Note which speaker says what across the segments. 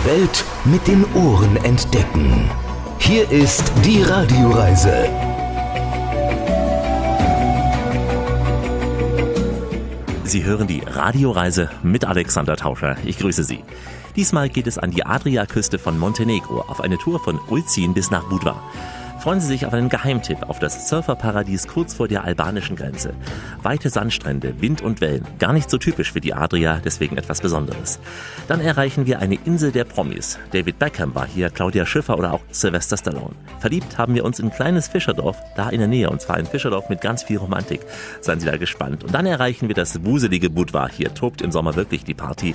Speaker 1: Die Welt mit den Ohren entdecken. Hier ist die Radioreise.
Speaker 2: Sie hören die Radioreise mit Alexander Tauscher. Ich grüße Sie. Diesmal geht es an die Adriaküste von Montenegro auf eine Tour von Ulzin bis nach Budva. Freuen Sie sich auf einen Geheimtipp auf das Surferparadies kurz vor der albanischen Grenze. Weite Sandstrände, Wind und Wellen, gar nicht so typisch für die Adria, deswegen etwas Besonderes. Dann erreichen wir eine Insel der Promis. David Beckham war hier, Claudia Schiffer oder auch Sylvester Stallone. Verliebt haben wir uns in ein kleines Fischerdorf, da in der Nähe, und zwar ein Fischerdorf mit ganz viel Romantik. Seien Sie da gespannt. Und dann erreichen wir das wuselige Budva. Hier tobt im Sommer wirklich die Party.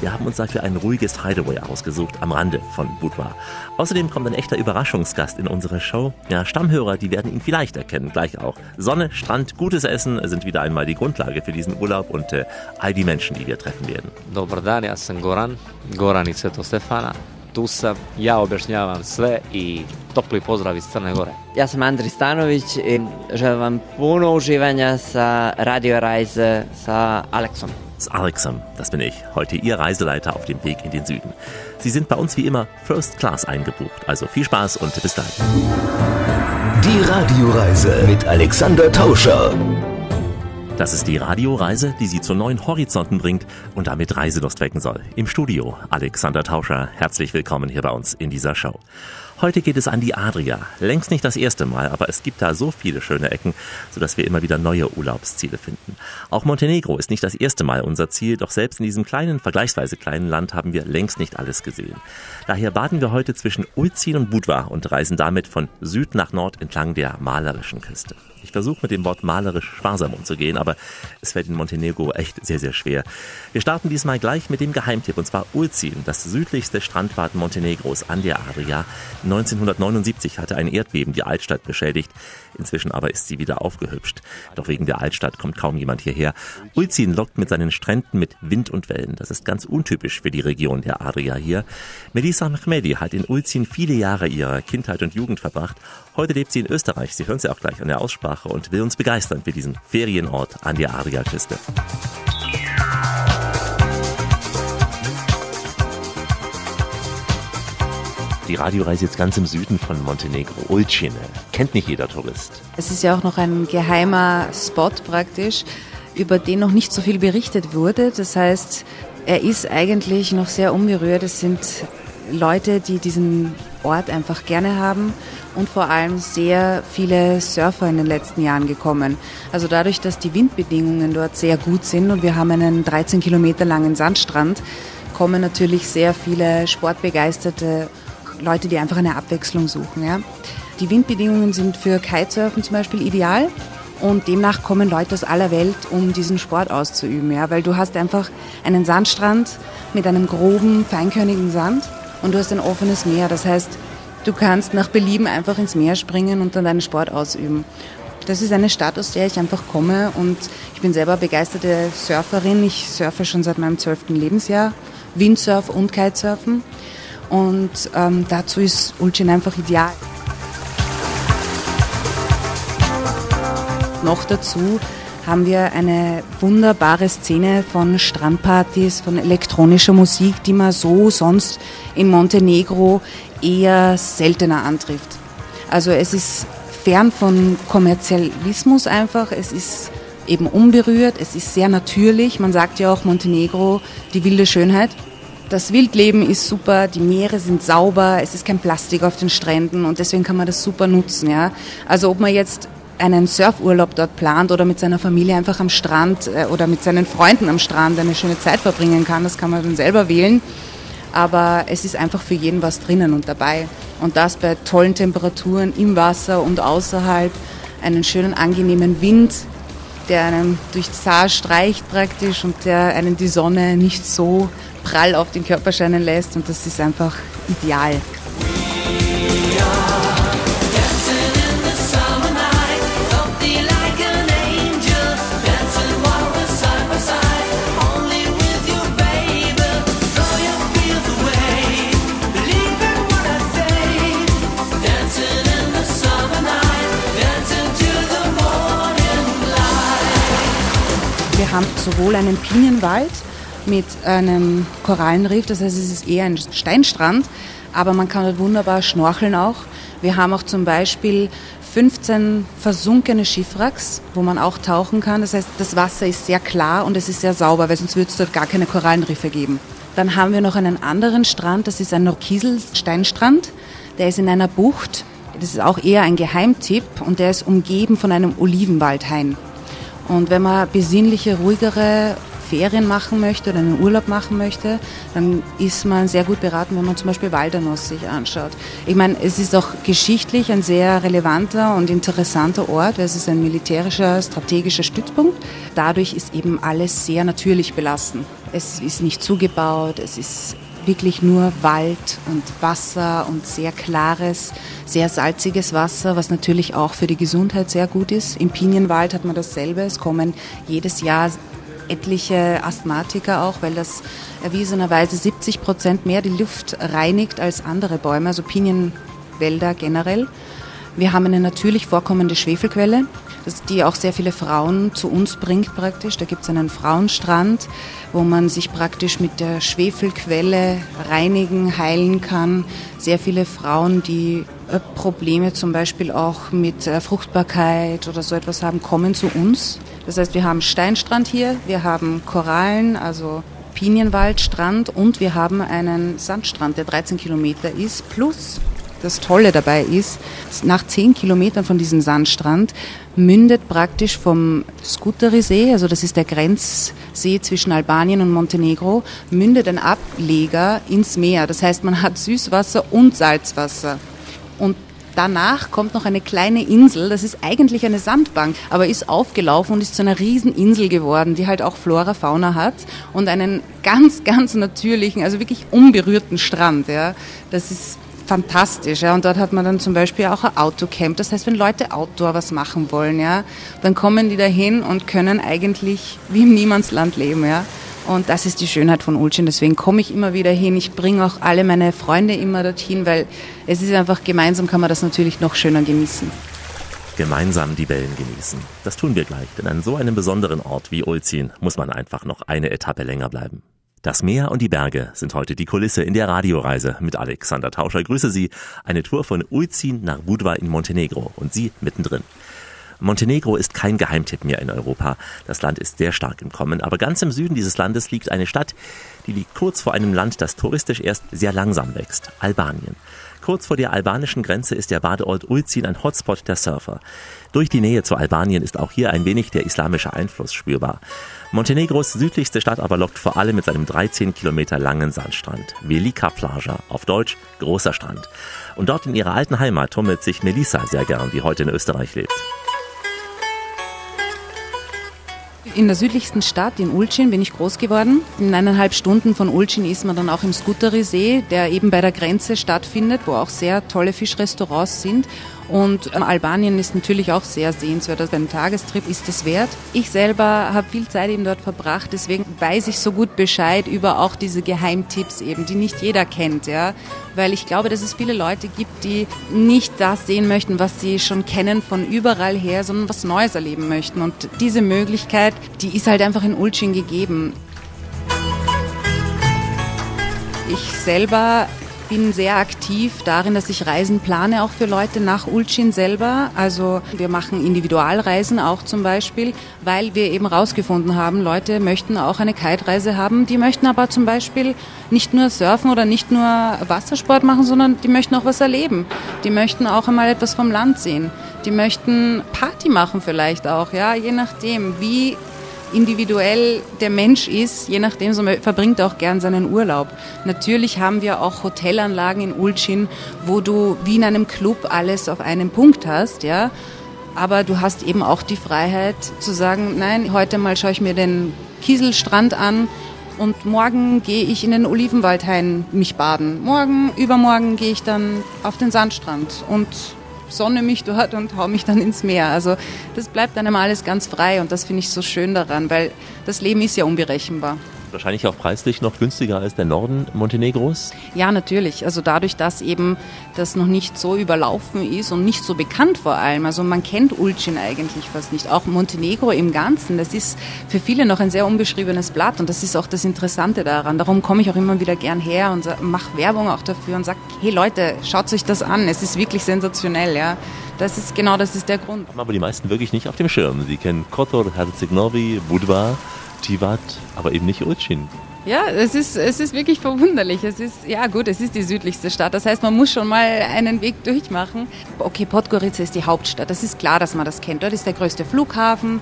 Speaker 2: Wir haben uns dafür ein ruhiges Hideaway ausgesucht am Rande von Budva. Außerdem kommt ein echter Überraschungsgast in unsere Show. Ja, Stammhörer, die werden ihn vielleicht erkennen, gleich auch. Sonne, Strand, gutes Essen sind wieder einmal die Grundlage für diesen Urlaub und äh, all die Menschen, die wir treffen werden.
Speaker 3: Dobar dan, ja sam Goran, Goran iz Svetog Stefana. Tu sam, ja objašnjavam sve i topli pozdrav iz Crne Gore.
Speaker 4: Ja sam Andri Stanović i želim vam puno uživanja sa Radio Reise sa Alexom.
Speaker 2: Das Alexam, das bin ich, heute Ihr Reiseleiter auf dem Weg in den Süden. Sie sind bei uns wie immer First Class eingebucht, also viel Spaß und bis dann.
Speaker 1: Die Radioreise mit Alexander Tauscher.
Speaker 2: Das ist die Radioreise, die Sie zu neuen Horizonten bringt und damit Reiselust wecken soll. Im Studio Alexander Tauscher, herzlich willkommen hier bei uns in dieser Show. Heute geht es an die Adria. Längst nicht das erste Mal, aber es gibt da so viele schöne Ecken, sodass wir immer wieder neue Urlaubsziele finden. Auch Montenegro ist nicht das erste Mal unser Ziel, doch selbst in diesem kleinen, vergleichsweise kleinen Land haben wir längst nicht alles gesehen. Daher baden wir heute zwischen Ulzin und Budva und reisen damit von Süd nach Nord entlang der malerischen Küste. Ich versuche mit dem Wort malerisch sparsam umzugehen, aber es fällt in Montenegro echt sehr, sehr schwer. Wir starten diesmal gleich mit dem Geheimtipp, und zwar Ulzin, das südlichste Strandbad Montenegros an der Adria. 1979 hatte ein Erdbeben die Altstadt beschädigt. Inzwischen aber ist sie wieder aufgehübscht. Doch wegen der Altstadt kommt kaum jemand hierher. Ulzin lockt mit seinen Stränden mit Wind und Wellen. Das ist ganz untypisch für die Region der Adria hier. Melissa Mehmedi hat in Ulzin viele Jahre ihrer Kindheit und Jugend verbracht. Heute lebt sie in Österreich. Sie hören sie auch gleich an der Aussprache und will uns begeistern für diesen Ferienort an der Adriaküste. Die Radioreise jetzt ganz im Süden von Montenegro, Ulcine. Kennt nicht jeder Tourist.
Speaker 5: Es ist ja auch noch ein geheimer Spot praktisch, über den noch nicht so viel berichtet wurde. Das heißt, er ist eigentlich noch sehr unberührt. Es sind Leute, die diesen Ort einfach gerne haben und vor allem sehr viele Surfer in den letzten Jahren gekommen. Also dadurch, dass die Windbedingungen dort sehr gut sind und wir haben einen 13 Kilometer langen Sandstrand, kommen natürlich sehr viele sportbegeisterte Leute, die einfach eine Abwechslung suchen. Ja. Die Windbedingungen sind für Kitesurfen zum Beispiel ideal und demnach kommen Leute aus aller Welt, um diesen Sport auszuüben. Ja. Weil du hast einfach einen Sandstrand mit einem groben, feinkörnigen Sand und du hast ein offenes Meer. Das heißt, du kannst nach Belieben einfach ins Meer springen und dann deinen Sport ausüben. Das ist eine Stadt, aus der ich einfach komme und ich bin selber begeisterte Surferin. Ich surfe schon seit meinem zwölften Lebensjahr, Windsurf und Kitesurfen. Und ähm, dazu ist Ulcin einfach ideal. Noch dazu haben wir eine wunderbare Szene von Strandpartys, von elektronischer Musik, die man so sonst in Montenegro eher seltener antrifft. Also es ist fern von Kommerzialismus einfach, es ist eben unberührt, es ist sehr natürlich. Man sagt ja auch Montenegro, die wilde Schönheit. Das Wildleben ist super, die Meere sind sauber, es ist kein Plastik auf den Stränden und deswegen kann man das super nutzen. Ja? Also ob man jetzt einen Surfurlaub dort plant oder mit seiner Familie einfach am Strand äh, oder mit seinen Freunden am Strand eine schöne Zeit verbringen kann, das kann man dann selber wählen. Aber es ist einfach für jeden was drinnen und dabei. Und das bei tollen Temperaturen im Wasser und außerhalb, einen schönen angenehmen Wind, der einem durch das Haar streicht praktisch und der einen die Sonne nicht so prall auf den Körper scheinen lässt und das ist einfach ideal. Sowohl einen Pinienwald mit einem Korallenriff, das heißt es ist eher ein Steinstrand, aber man kann dort wunderbar schnorcheln auch. Wir haben auch zum Beispiel 15 versunkene Schiffwracks, wo man auch tauchen kann. Das heißt, das Wasser ist sehr klar und es ist sehr sauber, weil sonst würde es dort gar keine Korallenriffe geben. Dann haben wir noch einen anderen Strand, das ist ein Kieselsteinstrand. Der ist in einer Bucht. Das ist auch eher ein Geheimtipp und der ist umgeben von einem Olivenwaldhain. Und wenn man besinnliche, ruhigere Ferien machen möchte oder einen Urlaub machen möchte, dann ist man sehr gut beraten, wenn man zum Beispiel Waldernuss sich anschaut. Ich meine, es ist auch geschichtlich ein sehr relevanter und interessanter Ort, weil es ist ein militärischer, strategischer Stützpunkt. Dadurch ist eben alles sehr natürlich belassen. Es ist nicht zugebaut, es ist wirklich nur Wald und Wasser und sehr klares, sehr salziges Wasser, was natürlich auch für die Gesundheit sehr gut ist. Im Pinienwald hat man dasselbe. Es kommen jedes Jahr etliche Asthmatiker auch, weil das erwiesenerweise 70 Prozent mehr die Luft reinigt als andere Bäume, also Pinienwälder generell. Wir haben eine natürlich vorkommende Schwefelquelle, die auch sehr viele Frauen zu uns bringt praktisch. Da gibt es einen Frauenstrand, wo man sich praktisch mit der Schwefelquelle reinigen, heilen kann. Sehr viele Frauen, die äh, Probleme zum Beispiel auch mit äh, Fruchtbarkeit oder so etwas haben, kommen zu uns. Das heißt, wir haben Steinstrand hier, wir haben Korallen, also Pinienwaldstrand und wir haben einen Sandstrand, der 13 Kilometer ist. Plus, das Tolle dabei ist, nach 10 Kilometern von diesem Sandstrand mündet praktisch vom Skuteri-See, also das ist der Grenzsee zwischen Albanien und Montenegro, mündet ein Ableger ins Meer. Das heißt, man hat Süßwasser und Salzwasser. Und Danach kommt noch eine kleine Insel, das ist eigentlich eine Sandbank, aber ist aufgelaufen und ist zu einer Rieseninsel geworden, die halt auch Flora, Fauna hat und einen ganz, ganz natürlichen, also wirklich unberührten Strand. Ja. Das ist fantastisch. Ja. Und dort hat man dann zum Beispiel auch ein Autocamp. Das heißt, wenn Leute Outdoor was machen wollen, ja, dann kommen die dahin und können eigentlich wie im Niemandsland leben. Ja. Und das ist die Schönheit von Ulcin. Deswegen komme ich immer wieder hin. Ich bringe auch alle meine Freunde immer dorthin, weil es ist einfach gemeinsam kann man das natürlich noch schöner genießen.
Speaker 2: Gemeinsam die Wellen genießen. Das tun wir gleich, denn an so einem besonderen Ort wie Ulzin muss man einfach noch eine Etappe länger bleiben. Das Meer und die Berge sind heute die Kulisse in der Radioreise mit Alexander Tauscher. Grüße Sie. Eine Tour von Ulzin nach Budva in Montenegro und Sie mittendrin. Montenegro ist kein Geheimtipp mehr in Europa. Das Land ist sehr stark im Kommen, aber ganz im Süden dieses Landes liegt eine Stadt, die liegt kurz vor einem Land, das touristisch erst sehr langsam wächst, Albanien. Kurz vor der albanischen Grenze ist der Badeort Ulzin ein Hotspot der Surfer. Durch die Nähe zu Albanien ist auch hier ein wenig der islamische Einfluss spürbar. Montenegros südlichste Stadt aber lockt vor allem mit seinem 13 Kilometer langen Sandstrand. Velika Plaja, auf Deutsch großer Strand. Und dort in ihrer alten Heimat tummelt sich Melissa sehr gern, die heute in Österreich lebt.
Speaker 5: In der südlichsten Stadt, in Ulcin, bin ich groß geworden. In eineinhalb Stunden von Ulcin ist man dann auch im Skuteri-See, der eben bei der Grenze stattfindet, wo auch sehr tolle Fischrestaurants sind. Und ähm, Albanien ist natürlich auch sehr sehenswert. Also ein Tagestrip ist es wert. Ich selber habe viel Zeit eben dort verbracht, deswegen weiß ich so gut Bescheid über auch diese Geheimtipps eben, die nicht jeder kennt, ja. Weil ich glaube, dass es viele Leute gibt, die nicht das sehen möchten, was sie schon kennen von überall her, sondern was Neues erleben möchten. Und diese Möglichkeit, die ist halt einfach in Ulcin gegeben. Ich selber bin sehr aktiv darin, dass ich Reisen plane, auch für Leute nach Ulcin selber. Also wir machen Individualreisen auch zum Beispiel, weil wir eben rausgefunden haben, Leute möchten auch eine Kite-Reise haben, die möchten aber zum Beispiel nicht nur surfen oder nicht nur Wassersport machen, sondern die möchten auch was erleben. Die möchten auch einmal etwas vom Land sehen. Die möchten Party machen vielleicht auch, ja, je nachdem, wie individuell der Mensch ist, je nachdem, so verbringt er auch gern seinen Urlaub. Natürlich haben wir auch Hotelanlagen in Ulcin, wo du wie in einem Club alles auf einen Punkt hast, ja. Aber du hast eben auch die Freiheit zu sagen, nein, heute mal schaue ich mir den Kieselstrand an und morgen gehe ich in den Olivenwaldhain mich baden. Morgen, übermorgen gehe ich dann auf den Sandstrand und sonne mich dort und hau mich dann ins Meer. Also das bleibt einem alles ganz frei und das finde ich so schön daran, weil das Leben ist ja unberechenbar.
Speaker 2: Wahrscheinlich auch preislich noch günstiger als der Norden Montenegros?
Speaker 5: Ja, natürlich. Also dadurch, dass eben das noch nicht so überlaufen ist und nicht so bekannt vor allem. Also man kennt Ulcin eigentlich fast nicht. Auch Montenegro im Ganzen. Das ist für viele noch ein sehr unbeschriebenes Blatt und das ist auch das Interessante daran. Darum komme ich auch immer wieder gern her und mache Werbung auch dafür und sage, hey Leute, schaut euch das an. Es ist wirklich sensationell, ja. Das ist genau das ist der Grund.
Speaker 2: Haben aber die meisten wirklich nicht auf dem Schirm. Sie kennen Kotor, Herceg-Novi, Budva, Tivat, aber eben nicht Ulcin.
Speaker 5: Ja, es ist, es ist wirklich verwunderlich. Es ist, ja gut, es ist die südlichste Stadt. Das heißt, man muss schon mal einen Weg durchmachen. Okay, Podgorica ist die Hauptstadt. Das ist klar, dass man das kennt. Dort ist der größte Flughafen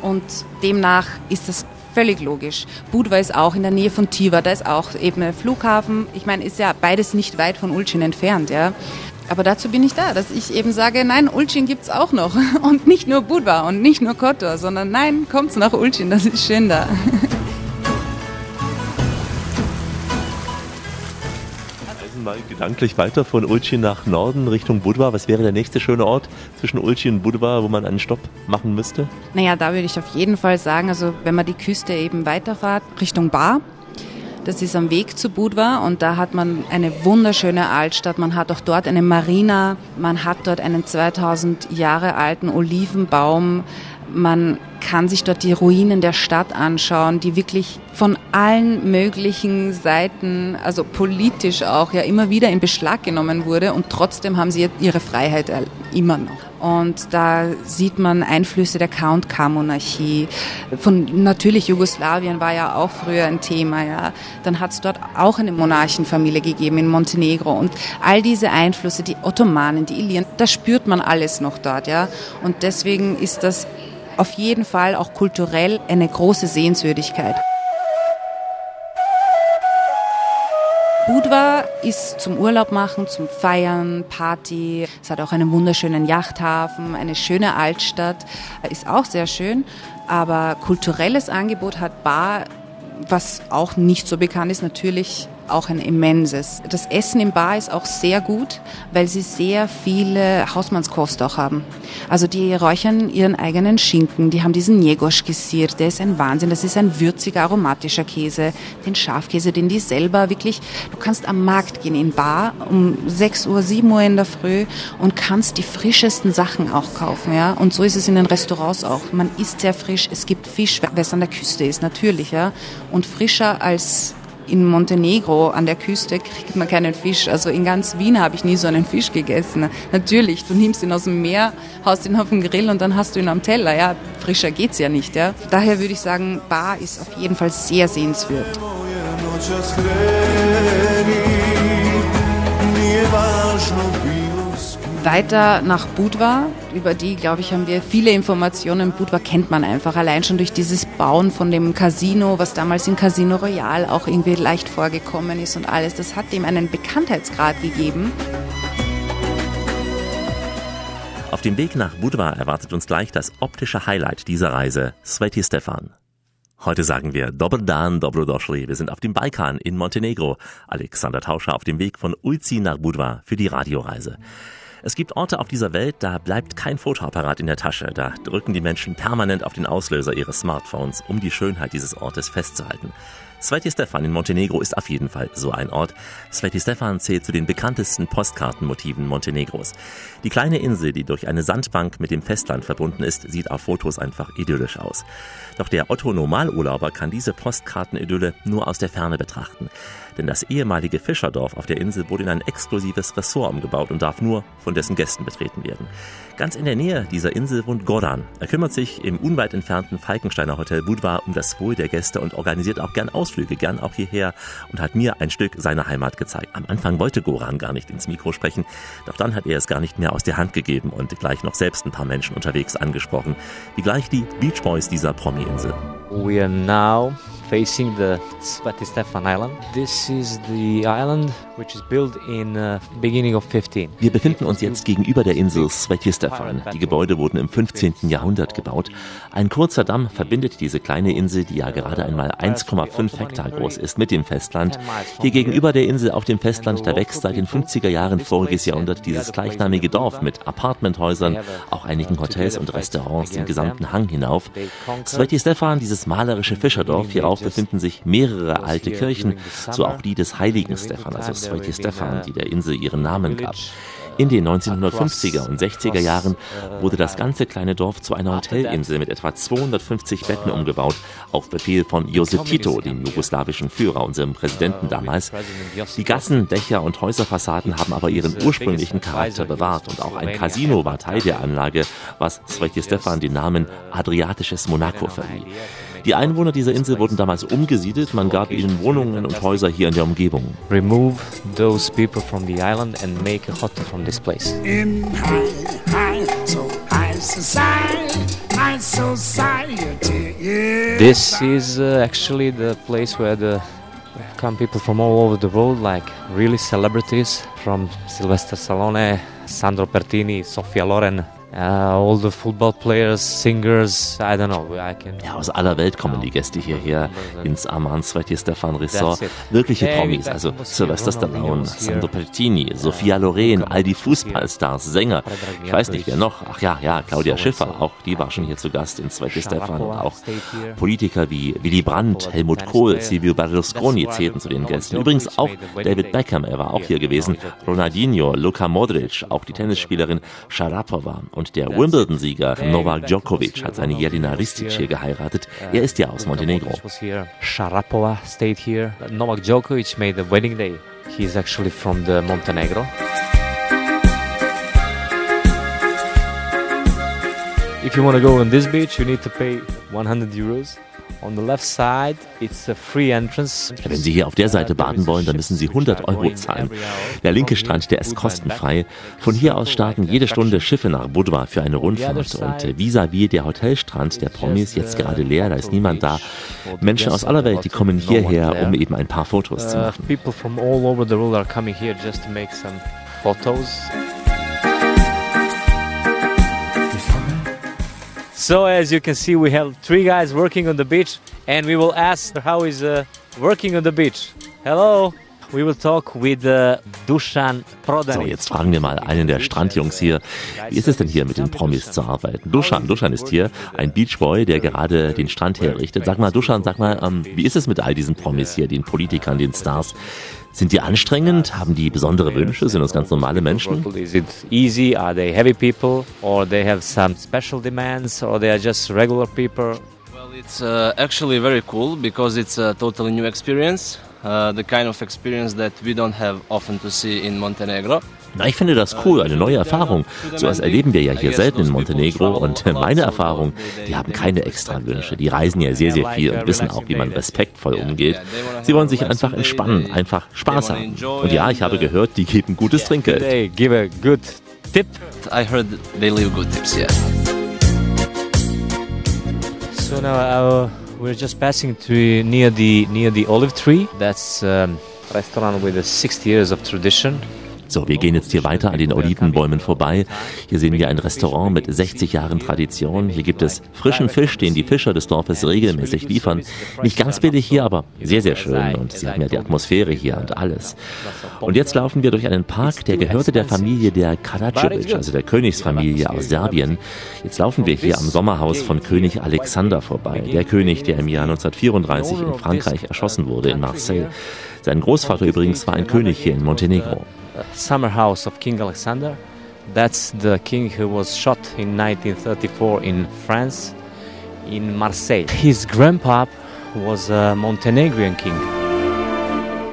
Speaker 5: und demnach ist das völlig logisch. Budva ist auch in der Nähe von Tiva, da ist auch eben ein Flughafen. Ich meine, ist ja beides nicht weit von Ulcin entfernt, ja. Aber dazu bin ich da, dass ich eben sage, nein, Ulcin gibt's auch noch. Und nicht nur Budva und nicht nur Kotor, sondern nein, kommt's nach Ulcin, das ist schön da.
Speaker 2: Reisen mal gedanklich weiter von Ulcin nach Norden Richtung Budva. Was wäre der nächste schöne Ort zwischen Ulcin und Budva, wo man einen Stopp machen müsste?
Speaker 5: Naja, da würde ich auf jeden Fall sagen, also wenn man die Küste eben weiterfahrt, Richtung Bar, das ist am Weg zu Budva und da hat man eine wunderschöne Altstadt. Man hat auch dort eine Marina, man hat dort einen 2000 Jahre alten Olivenbaum. Man kann sich dort die Ruinen der Stadt anschauen, die wirklich von allen möglichen Seiten, also politisch auch, ja immer wieder in Beschlag genommen wurde und trotzdem haben sie ihre Freiheit immer noch. Und da sieht man Einflüsse der Count-K-Monarchie. Von natürlich Jugoslawien war ja auch früher ein Thema. Ja. Dann hat es dort auch eine Monarchenfamilie gegeben in Montenegro. Und all diese Einflüsse, die Ottomanen, die Illyren, das spürt man alles noch dort. Ja. Und deswegen ist das auf jeden Fall auch kulturell eine große Sehenswürdigkeit. Budva ist zum Urlaub machen, zum Feiern, Party. Es hat auch einen wunderschönen Yachthafen, eine schöne Altstadt, ist auch sehr schön. Aber kulturelles Angebot hat Bar, was auch nicht so bekannt ist, natürlich auch ein immenses. Das Essen im Bar ist auch sehr gut, weil sie sehr viele Hausmannskost auch haben. Also die räuchern ihren eigenen Schinken, die haben diesen Jegosch gesiert, der ist ein Wahnsinn, das ist ein würziger, aromatischer Käse, den Schafkäse, den die selber wirklich, du kannst am Markt gehen in Bar um 6 Uhr, 7 Uhr in der Früh und kannst die frischesten Sachen auch kaufen, ja. Und so ist es in den Restaurants auch. Man isst sehr frisch, es gibt Fisch, weil es an der Küste ist, natürlich, ja. Und frischer als in Montenegro an der Küste kriegt man keinen Fisch. Also in ganz Wien habe ich nie so einen Fisch gegessen. Natürlich, du nimmst ihn aus dem Meer, haust ihn auf den Grill und dann hast du ihn am Teller. Ja, frischer geht's ja nicht. Ja. Daher würde ich sagen, Bar ist auf jeden Fall sehr sehenswert. Weiter nach Budva. Über die, glaube ich, haben wir viele Informationen. Budva kennt man einfach allein schon durch dieses Bauen von dem Casino, was damals in Casino Royal auch irgendwie leicht vorgekommen ist und alles. Das hat dem einen Bekanntheitsgrad gegeben.
Speaker 2: Auf dem Weg nach Budva erwartet uns gleich das optische Highlight dieser Reise, Sveti Stefan. Heute sagen wir Dobar dan, Dobrodošli. Wir sind auf dem Balkan in Montenegro. Alexander Tauscher auf dem Weg von Ulci nach Budva für die Radioreise. Es gibt Orte auf dieser Welt, da bleibt kein Fotoapparat in der Tasche. Da drücken die Menschen permanent auf den Auslöser ihres Smartphones, um die Schönheit dieses Ortes festzuhalten. Sveti Stefan in Montenegro ist auf jeden Fall so ein Ort. Sveti Stefan zählt zu den bekanntesten Postkartenmotiven Montenegros. Die kleine Insel, die durch eine Sandbank mit dem Festland verbunden ist, sieht auf Fotos einfach idyllisch aus. Doch der Otto Normalurlauber kann diese Postkartenidylle nur aus der Ferne betrachten. Denn das ehemalige Fischerdorf auf der Insel wurde in ein exklusives Ressort umgebaut und darf nur von dessen Gästen betreten werden. Ganz in der Nähe dieser Insel wohnt Goran. Er kümmert sich im unweit entfernten Falkensteiner Hotel Budva um das Wohl der Gäste und organisiert auch gern Ausflüge, gern auch hierher und hat mir ein Stück seiner Heimat gezeigt. Am Anfang wollte Goran gar nicht ins Mikro sprechen, doch dann hat er es gar nicht mehr aus der Hand gegeben und gleich noch selbst ein paar Menschen unterwegs angesprochen, wie gleich die Beach Boys dieser Promi-Insel.
Speaker 3: We are now facing the Sveti Stefan Island. This is the island which is built in uh, beginning of 15.
Speaker 2: Wir befinden uns jetzt gegenüber der Insel Sveti Stefan. Die Gebäude wurden im 15. Jahrhundert gebaut. Ein kurzer Damm verbindet diese kleine Insel, die ja gerade einmal 1,5 Hektar groß ist, mit dem Festland. Hier gegenüber der Insel auf dem Festland, da wächst seit den 50er Jahren voriges Jahrhundert dieses gleichnamige Dorf mit Apartmenthäusern, auch einigen Hotels und Restaurants den gesamten Hang hinauf. Sveti Stefan, dieses malerische Fischerdorf, hierauf Dorf befinden sich mehrere alte Kirchen, so auch die des heiligen Stefan, also Sveti Stefan, die der Insel ihren Namen gab. In den 1950er und 60er Jahren wurde das ganze kleine Dorf zu einer Hotelinsel mit etwa 250 Betten umgebaut, auf Befehl von Josip Tito, dem jugoslawischen Führer, unserem Präsidenten damals. Die Gassen, Dächer und Häuserfassaden haben aber ihren ursprünglichen Charakter bewahrt und auch ein Casino war Teil der Anlage, was Sveti Stefan den Namen Adriatisches Monaco verlieh. Die Einwohner dieser Insel wurden damals umgesiedelt, man gab ihnen Wohnungen und Häuser hier in der Umgebung.
Speaker 3: Remove those people from the island and make a hotel from this place. In high, high, so high society, high society, yeah. This is uh, actually the place where the come people from all over the world, like really celebrities from Sylvester Stallone, Sandro Pertini, Sofia Loren, Uh, all the football players, singers, I don't know. I can
Speaker 2: ja, aus aller Welt kommen die Gäste hierher ins Aman Sveti Stefan Resort. Wirkliche Promis, also Sylvester Stallone, Sandro Pertini, Sophia Loren, all die Fußballstars, Sänger. Ich weiß nicht, wer noch. Ach ja, ja, Claudia Schiffer, auch die war schon hier zu Gast in Sveti Stefan. Auch Politiker wie Willy Brandt, Helmut Kohl, Silvio Berlusconi zählten zu den Gästen. Übrigens auch David Beckham, er war auch hier gewesen. Ronaldinho, Luka Modric, auch die Tennisspielerin Sharapova und der Wimbledon-Sieger Novak Djokovic hat seine Jelena Ristic hier geheiratet. Er ist ja aus Montenegro.
Speaker 3: Sharapova stayed here. Novak Djokovic made the wedding day. He is actually from the Montenegro. If you want to go on this beach, you need to pay 100 euros.
Speaker 2: Wenn Sie hier auf der Seite baden wollen, dann müssen Sie 100 Euro zahlen. Der linke Strand, der ist kostenfrei. Von hier aus starten jede Stunde Schiffe nach Budva für eine Rundfahrt. Und vis-à-vis der Hotelstrand der Promis jetzt gerade leer, da ist niemand da. Menschen aus aller Welt, die kommen hierher, um eben ein paar Fotos zu machen.
Speaker 3: So as you can see, we have three guys working on the beach, and we will ask how is uh, working on the beach. Hello. We will talk with uh, Dusan Prodanic.
Speaker 2: So, jetzt fragen wir mal einen der Strandjungs hier, wie ist es denn hier mit den Promis zu arbeiten? Dusan, Dusan ist hier, ein Beachboy, der gerade den Strand herrichtet. Sag mal, Dusan, sag mal, ähm, wie ist es mit all diesen Promis hier, den Politikern, den Stars? Sind die anstrengend? Haben die besondere Wünsche? Sind das ganz normale Menschen?
Speaker 6: Well, it's uh, actually very cool because it's a totally new experience. Uh, the kind of experience that we don't have often to see in Montenegro.
Speaker 2: Na, ich finde das cool, eine neue Erfahrung. So etwas erleben wir ja hier selten in Montenegro und meine Erfahrung, die haben keine extra Wünsche. Die reisen ja sehr, sehr viel und wissen auch, wie man respektvoll umgeht. Sie wollen sich einfach entspannen, einfach Spaß haben. Und ja, ich habe gehört, die geben gutes Trinkgeld.
Speaker 3: They give a good tip.
Speaker 6: I heard they leave good tips, yeah.
Speaker 3: So now uh, we're just passing through near the near the olive tree. That's a um, restaurant with a 60 years of tradition.
Speaker 2: So, wir gehen jetzt hier weiter an den Olivenbäumen vorbei. Hier sehen wir ein Restaurant mit 60 Jahren Tradition. Hier gibt es frischen Fisch, den die Fischer des Dorfes regelmäßig liefern. Nicht ganz billig hier, aber sehr, sehr schön. Und sie haben ja die Atmosphäre hier und alles. Und jetzt laufen wir durch einen Park, der gehörte der Familie der Karadzic, also der Königsfamilie aus Serbien. Jetzt laufen wir hier am Sommerhaus von König Alexander vorbei. Der König, der im Jahr 1934 in Frankreich erschossen wurde, in Marseille. Sein Großvater übrigens war ein König hier in Montenegro.
Speaker 3: Summer house of King Alexander. That's the king who was shot in 1934 in France, in Marseille. His grandpa was a Montenegrin king.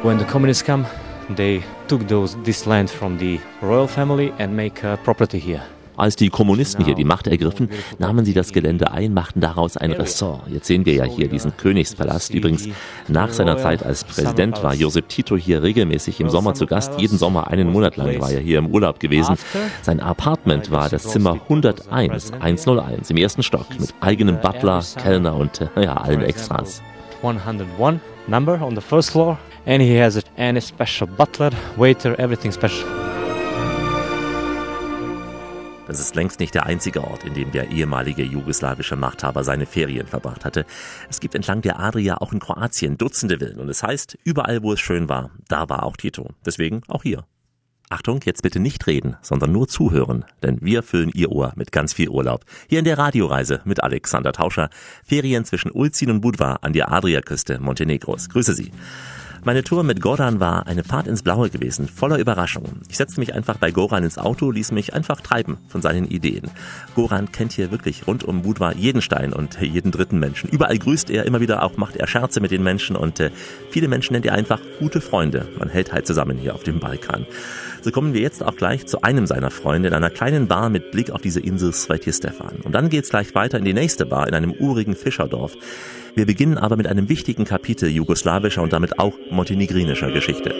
Speaker 3: When the communists come, they took those, this land from the royal family and make a property here.
Speaker 2: Als die Kommunisten hier die Macht ergriffen, nahmen sie das Gelände ein, machten daraus ein Ressort. Jetzt sehen wir ja hier diesen Königspalast. Übrigens, nach seiner Zeit als Präsident war Josep Tito hier regelmäßig im Sommer zu Gast. Jeden Sommer einen Monat lang war er hier im Urlaub gewesen. Sein Apartment war das Zimmer 101, 101 im ersten Stock mit eigenem Butler, Kellner und ja, allen Extras.
Speaker 3: 101 number on the first floor and he has a, special butler, waiter, everything special.
Speaker 2: Das ist längst nicht der einzige Ort, in dem der ehemalige jugoslawische Machthaber seine Ferien verbracht hatte. Es gibt entlang der Adria auch in Kroatien Dutzende Villen und es heißt, überall wo es schön war, da war auch Tito. Deswegen auch hier. Achtung, jetzt bitte nicht reden, sondern nur zuhören, denn wir füllen Ihr Ohr mit ganz viel Urlaub. Hier in der Radioreise mit Alexander Tauscher. Ferien zwischen Ulzin und Budva an der Adriaküste Montenegros. Grüße Sie. Meine Tour mit Goran war eine Fahrt ins Blaue gewesen, voller Überraschungen. Ich setzte mich einfach bei Goran ins Auto, ließ mich einfach treiben von seinen Ideen. Goran kennt hier wirklich rund um Budva jeden Stein und jeden dritten Menschen. Überall grüßt er, immer wieder auch macht er Scherze mit den Menschen und äh, viele Menschen nennt er einfach gute Freunde. Man hält halt zusammen hier auf dem Balkan. So kommen wir jetzt auch gleich zu einem seiner Freunde in einer kleinen Bar mit Blick auf diese Insel Sveti Stefan. Und dann geht's gleich weiter in die nächste Bar in einem urigen Fischerdorf. Wir beginnen aber mit einem wichtigen Kapitel jugoslawischer und damit auch montenegrinischer Geschichte.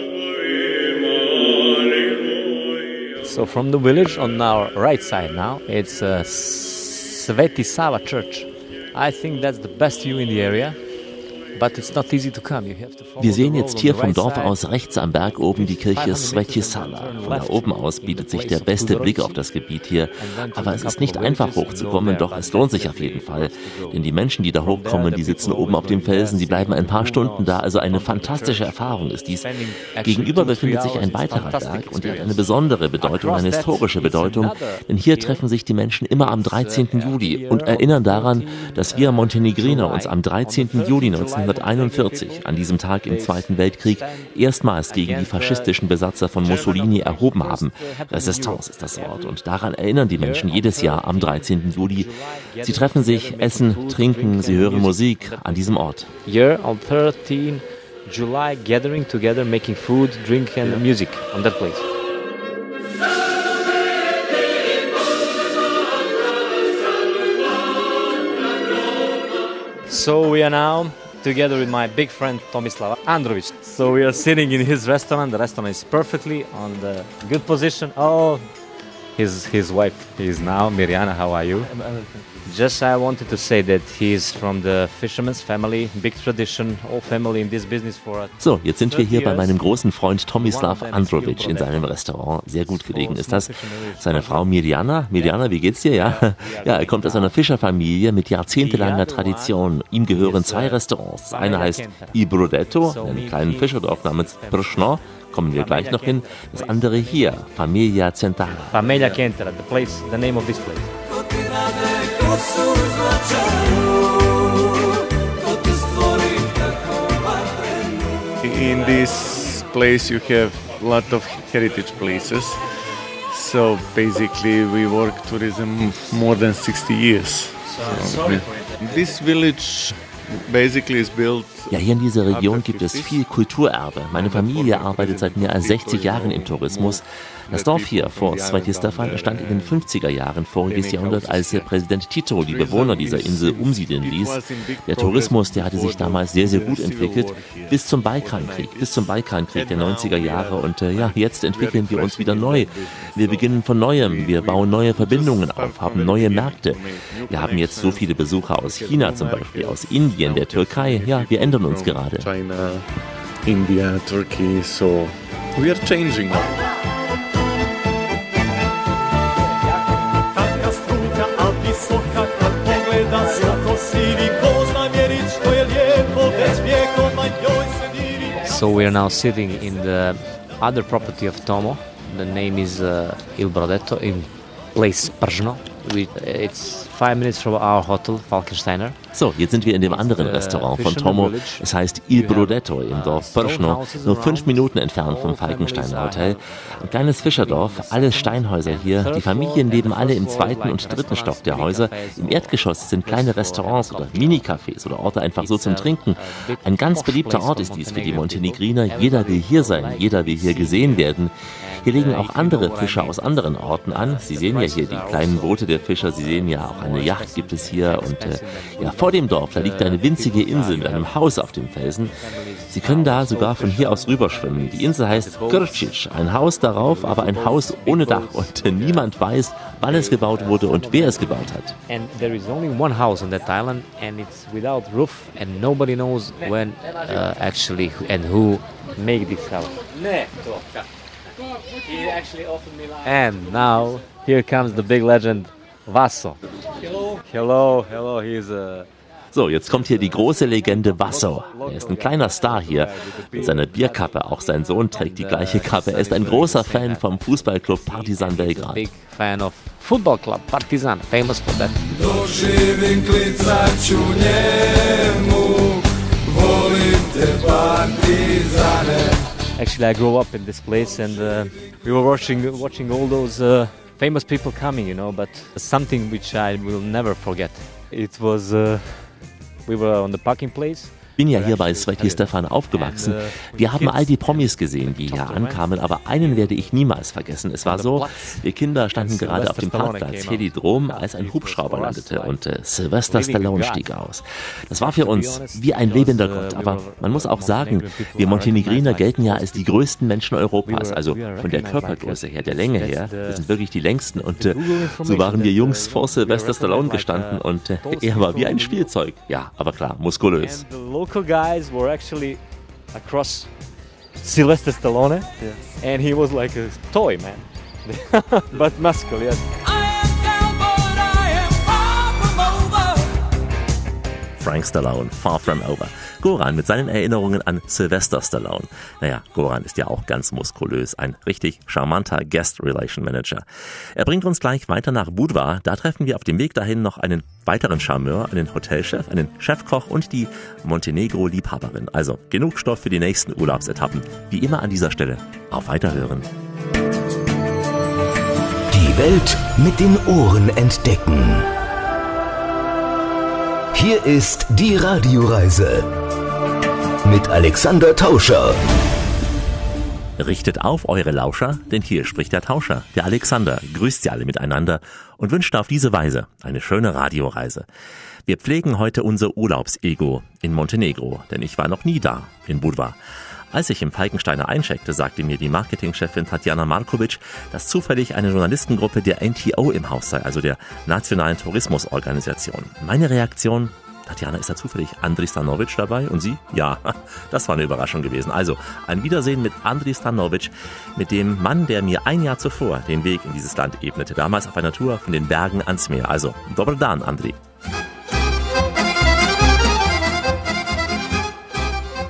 Speaker 3: So from the village on our right side now, it's uh, Sveti Sava Church. I think that's the best view in the area.
Speaker 2: Wir sehen jetzt hier vom Dorf aus rechts am Berg oben die Kirche Svetisala. Von da oben aus bietet sich der beste Blick auf das Gebiet hier. Aber es ist nicht einfach hochzukommen, doch es lohnt sich auf jeden Fall. Denn die Menschen, die da hochkommen, die sitzen oben auf dem Felsen, sie bleiben ein paar Stunden da. Also eine fantastische Erfahrung ist dies. Gegenüber befindet sich ein weiterer Berg und er hat eine besondere Bedeutung, eine historische Bedeutung. Denn hier treffen sich die Menschen immer am 13. Juli und erinnern daran, dass wir Montenegriner uns am 13. Juli 19 1941, an diesem Tag im Zweiten Weltkrieg, erstmals gegen die faschistischen Besatzer von Mussolini erhoben haben. Resistance ist das Wort. Und daran erinnern die Menschen jedes Jahr am 13. Juli. Sie treffen sich, essen, trinken, sie hören Musik an diesem Ort.
Speaker 3: Year on 13 July, gathering together, making food, drink and music on that place. So we are now together with my big friend Tomislav Androvic. So we are sitting in his restaurant. The restaurant is perfectly on the good position. Oh, his his wife is now Mirjana. How are you? Just I wanted to say that he is from the fisherman's family, big tradition, all family in this business for.
Speaker 2: So, jetzt sind wir hier bei meinem großen Freund Tomislav Androvic in seinem Restaurant. Sehr gut gelegen ist das. Seine Frau Mirjana. Mirjana, wie geht's dir? Ja, ja, er kommt aus einer Fischerfamilie mit jahrzehntelanger Tradition. Ihm gehören zwei Restaurants. Das eine heißt I Brodetto, einem kleinen Fischerdorf namens Prschno kommen wir gleich noch hin. Das andere hier, Familia Centara.
Speaker 3: Familia Centara, the place, the name of this place.
Speaker 7: In this place you have a lot of heritage places. So basically we work tourism more than 60 years. So, this village basically is built
Speaker 2: ja, hier in dieser Region gibt es viel Kulturerbe. Meine Familie arbeitet seit mehr als 60 Jahren im Tourismus. Das Dorf hier vor Svetislava entstand in den 50er Jahren voriges Jahrhundert, als Präsident Tito die Bewohner dieser Insel umsiedeln ließ. Der Tourismus, der hatte sich damals sehr, sehr gut entwickelt, bis zum Balkankrieg, bis zum Balkankrieg der 90er Jahre. Und äh, ja, jetzt entwickeln wir uns wieder neu. Wir beginnen von Neuem, wir bauen neue Verbindungen auf, haben neue Märkte. Wir haben jetzt so viele Besucher aus China zum Beispiel, aus Indien, der Türkei. Ja, wir ändern uns gerade.
Speaker 7: China, India, Turkey, so we are changing now.
Speaker 3: So we are now sitting in the other property of Tomo. The name is uh, Il Brodetto in place Pržno. It's five minutes from our hotel, Falkensteiner.
Speaker 2: So, jetzt sind wir in dem anderen Restaurant von Tomo. Es heißt Il Brodetto im Dorf Perschno, nur fünf Minuten entfernt vom Falkensteiner Hotel. Ein kleines Fischerdorf, alles Steinhäuser hier. Die Familien leben alle im zweiten und dritten Stock der Häuser. Im Erdgeschoss sind kleine Restaurants oder Minicafés oder Orte einfach so zum Trinken. Ein ganz beliebter Ort ist dies für die Montenegriner. Jeder will hier sein, jeder will hier gesehen werden. Hier legen auch andere Fischer aus anderen Orten an. Sie sehen ja hier die kleinen Boote der Fischer. Sie sehen ja auch eine Yacht gibt es hier. Und äh, ja, vor dem Dorf, da liegt eine winzige Insel mit einem Haus auf dem Felsen. Sie können da sogar von hier aus rüberschwimmen. Die Insel heißt Krcic. Ein Haus darauf, aber ein Haus ohne Dach. Und niemand weiß, wann es gebaut wurde und wer es gebaut hat.
Speaker 3: And there is only one house on that island and it's without roof and nobody knows when uh, actually and who made this house. And now here comes the big legend Vaso. Hello. Hello, hello. He's a
Speaker 2: So, jetzt kommt hier die große Legende Basso. Er ist ein kleiner Star hier mit seiner Bierkappe. Auch sein Sohn trägt die gleiche Kappe. Er ist ein großer Fan vom Fußballclub Partizan Belgrad.
Speaker 3: Big fan of football club Partizan, famous for that. Actually, I grew up in this place, and uh, we were watching watching all those uh, famous people coming, you know. But something which I will never forget. It was uh, we were on the parking place.
Speaker 2: Bin ja hier bei Sveti Stefan aufgewachsen. Wir haben all die Promis gesehen, die hier ankamen, aber einen werde ich niemals vergessen. Es war so, wir Kinder standen gerade auf dem Parkplatz Helidrom, als ein Hubschrauber landete und äh, Sylvester Stallone stieg aus. Das war für uns wie ein lebender Gott, aber man muss auch sagen, wir Montenegriner gelten ja als die größten Menschen Europas, also von der Körpergröße her, der Länge her. Wir sind wirklich die längsten und äh, so waren wir Jungs vor Sylvester Stallone gestanden und äh, er war wie ein Spielzeug. Ja, aber klar, muskulös.
Speaker 3: Local guys were actually across Sylvester Stallone, yeah. and he was like a toy man, but muscle, yes.
Speaker 2: Frank Stallone, Far From Over. Goran mit seinen Erinnerungen an Sylvester Stallone. Naja, Goran ist ja auch ganz muskulös, ein richtig charmanter Guest Relation Manager. Er bringt uns gleich weiter nach Budva. Da treffen wir auf dem Weg dahin noch einen weiteren Charmeur, einen Hotelchef, einen Chefkoch und die Montenegro-Liebhaberin. Also genug Stoff für die nächsten Urlaubsetappen. Wie immer an dieser Stelle. Auf Weiterhören.
Speaker 1: Die Welt mit den Ohren entdecken. Hier ist die Radioreise mit Alexander Tauscher.
Speaker 2: Richtet auf eure Lauscher, denn hier spricht der Tauscher, der Alexander, grüßt sie alle miteinander und wünscht auf diese Weise eine schöne Radioreise. Wir pflegen heute unser Urlaubsego in Montenegro, denn ich war noch nie da, in Budva. Als ich im Falkensteiner eincheckte, sagte mir die Marketingchefin Tatjana Markovic, dass zufällig eine Journalistengruppe der NTO im Haus sei, also der Nationalen Tourismusorganisation. Meine Reaktion, Tatjana, ist da zufällig Andri Stanovic dabei? Und sie? Ja, das war eine Überraschung gewesen. Also, ein Wiedersehen mit Andri Stanovic, mit dem Mann, der mir ein Jahr zuvor den Weg in dieses Land ebnete, damals auf einer Tour von den Bergen ans Meer. Also, Dobar Dan, Andri.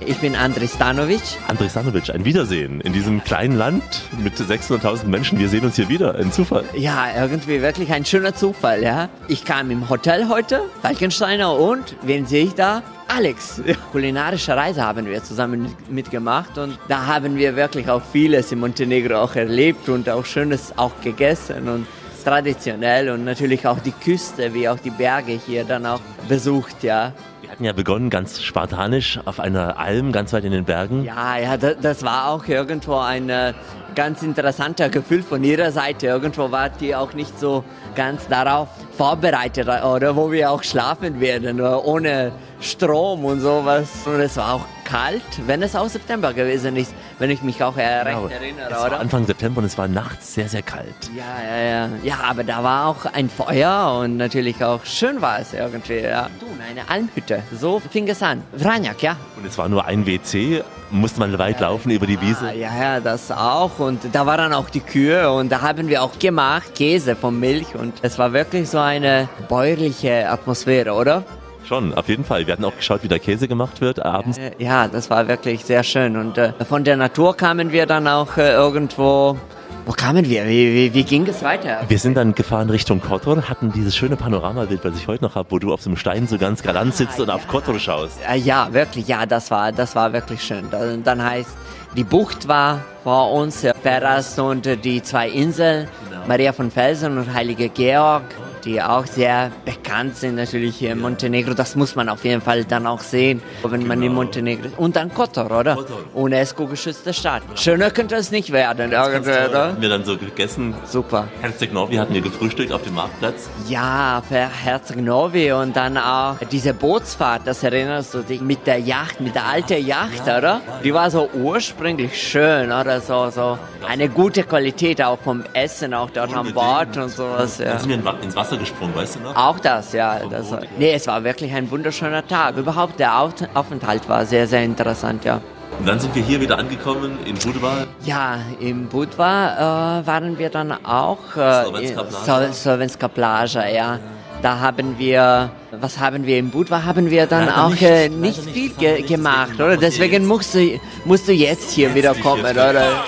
Speaker 4: Ich bin Andrej Stanovic.
Speaker 2: Andrej Stanovic, ein Wiedersehen in diesem kleinen Land mit 600.000 Menschen. Wir sehen uns hier wieder. Ein Zufall.
Speaker 4: Ja, irgendwie wirklich ein schöner Zufall, ja. Ich kam im Hotel heute, Falkensteiner, und wen sehe ich da? Alex. Kulinarische Reise haben wir zusammen mitgemacht und da haben wir wirklich auch vieles in Montenegro auch erlebt und auch Schönes auch gegessen und traditionell und natürlich auch die Küste wie auch die Berge hier dann auch besucht, ja
Speaker 2: hatten ja begonnen ganz spartanisch auf einer Alm ganz weit in den Bergen.
Speaker 4: Ja, ja, das war auch irgendwo ein äh, ganz interessanter Gefühl von ihrer Seite. Irgendwo war die auch nicht so ganz darauf vorbereitet, oder wo wir auch schlafen werden, ohne Strom und sowas. Und es war auch kalt, wenn es auch September gewesen ist, wenn ich mich auch recht genau. erinnere,
Speaker 2: es oder? Anfang September und es war nachts sehr, sehr kalt.
Speaker 4: Ja, ja, ja. Ja, aber da war auch ein Feuer und natürlich auch schön war es irgendwie, ja. Du, eine Almhütte, so fing es an. Vranjak, ja.
Speaker 2: Und es war nur ein WC, musste man weit ja, laufen über die Wiese.
Speaker 4: Ja, ja, das auch. Und da waren auch die Kühe und da haben wir auch gemacht, Käse von Milch und es war wirklich so eine bäuerliche Atmosphäre, oder?
Speaker 2: Schon, auf jeden Fall. Wir hatten auch geschaut, wie der Käse gemacht wird abends.
Speaker 4: Äh, ja, das war wirklich sehr schön. Und äh, von der Natur kamen wir dann auch äh, irgendwo. Wo kamen wir? Wie, wie, wie, ging es weiter?
Speaker 2: Wir sind dann gefahren Richtung Kotor, hatten dieses schöne Panoramabild, was ich heute noch habe, wo du auf so einem Stein so ganz galant sitzt ah, und ja. auf Kotor schaust.
Speaker 4: Äh, ja, wirklich, ja, das war, das war wirklich schön. Dann heißt, die Bucht war vor uns, Peras und die zwei Inseln, genau. Maria von Felsen und Heilige Georg die auch sehr bekannt sind natürlich hier in Montenegro. Das muss man auf jeden Fall dann auch sehen, wenn man in genau. Montenegro ist. Und dann Kotor, oder? UNESCO-geschützte Stadt. Schöner könnte es nicht werden,
Speaker 2: irgendwie, oder? Haben wir dann so gegessen.
Speaker 4: Super.
Speaker 2: Herzeg Novi hatten wir gefrühstückt auf dem Marktplatz.
Speaker 4: Ja, für Herzeg Novi und dann auch diese Bootsfahrt, das erinnerst du dich, mit der Yacht, mit der alten Yacht, ja, oder? Die war so ursprünglich schön, oder? So, so eine gute Qualität auch vom Essen, auch dort an Bord und sowas.
Speaker 2: Ja. Dann sind wir ins Wasser gesprungen, weißt du noch?
Speaker 4: Auch das, ja. Das war, nee, es war wirklich ein wunderschöner Tag. Überhaupt der Aufenthalt war sehr, sehr interessant, ja.
Speaker 2: Und dann sind wir hier wieder angekommen in Budva.
Speaker 4: Ja, in Budva äh, waren wir dann auch äh, Slovenska Plage, ja. Da haben wir, was haben wir im Budva? Haben wir dann Leider auch nicht, äh, nicht viel ge gemacht, oder? Deswegen musst du, musst du jetzt hier wieder kommen, oder?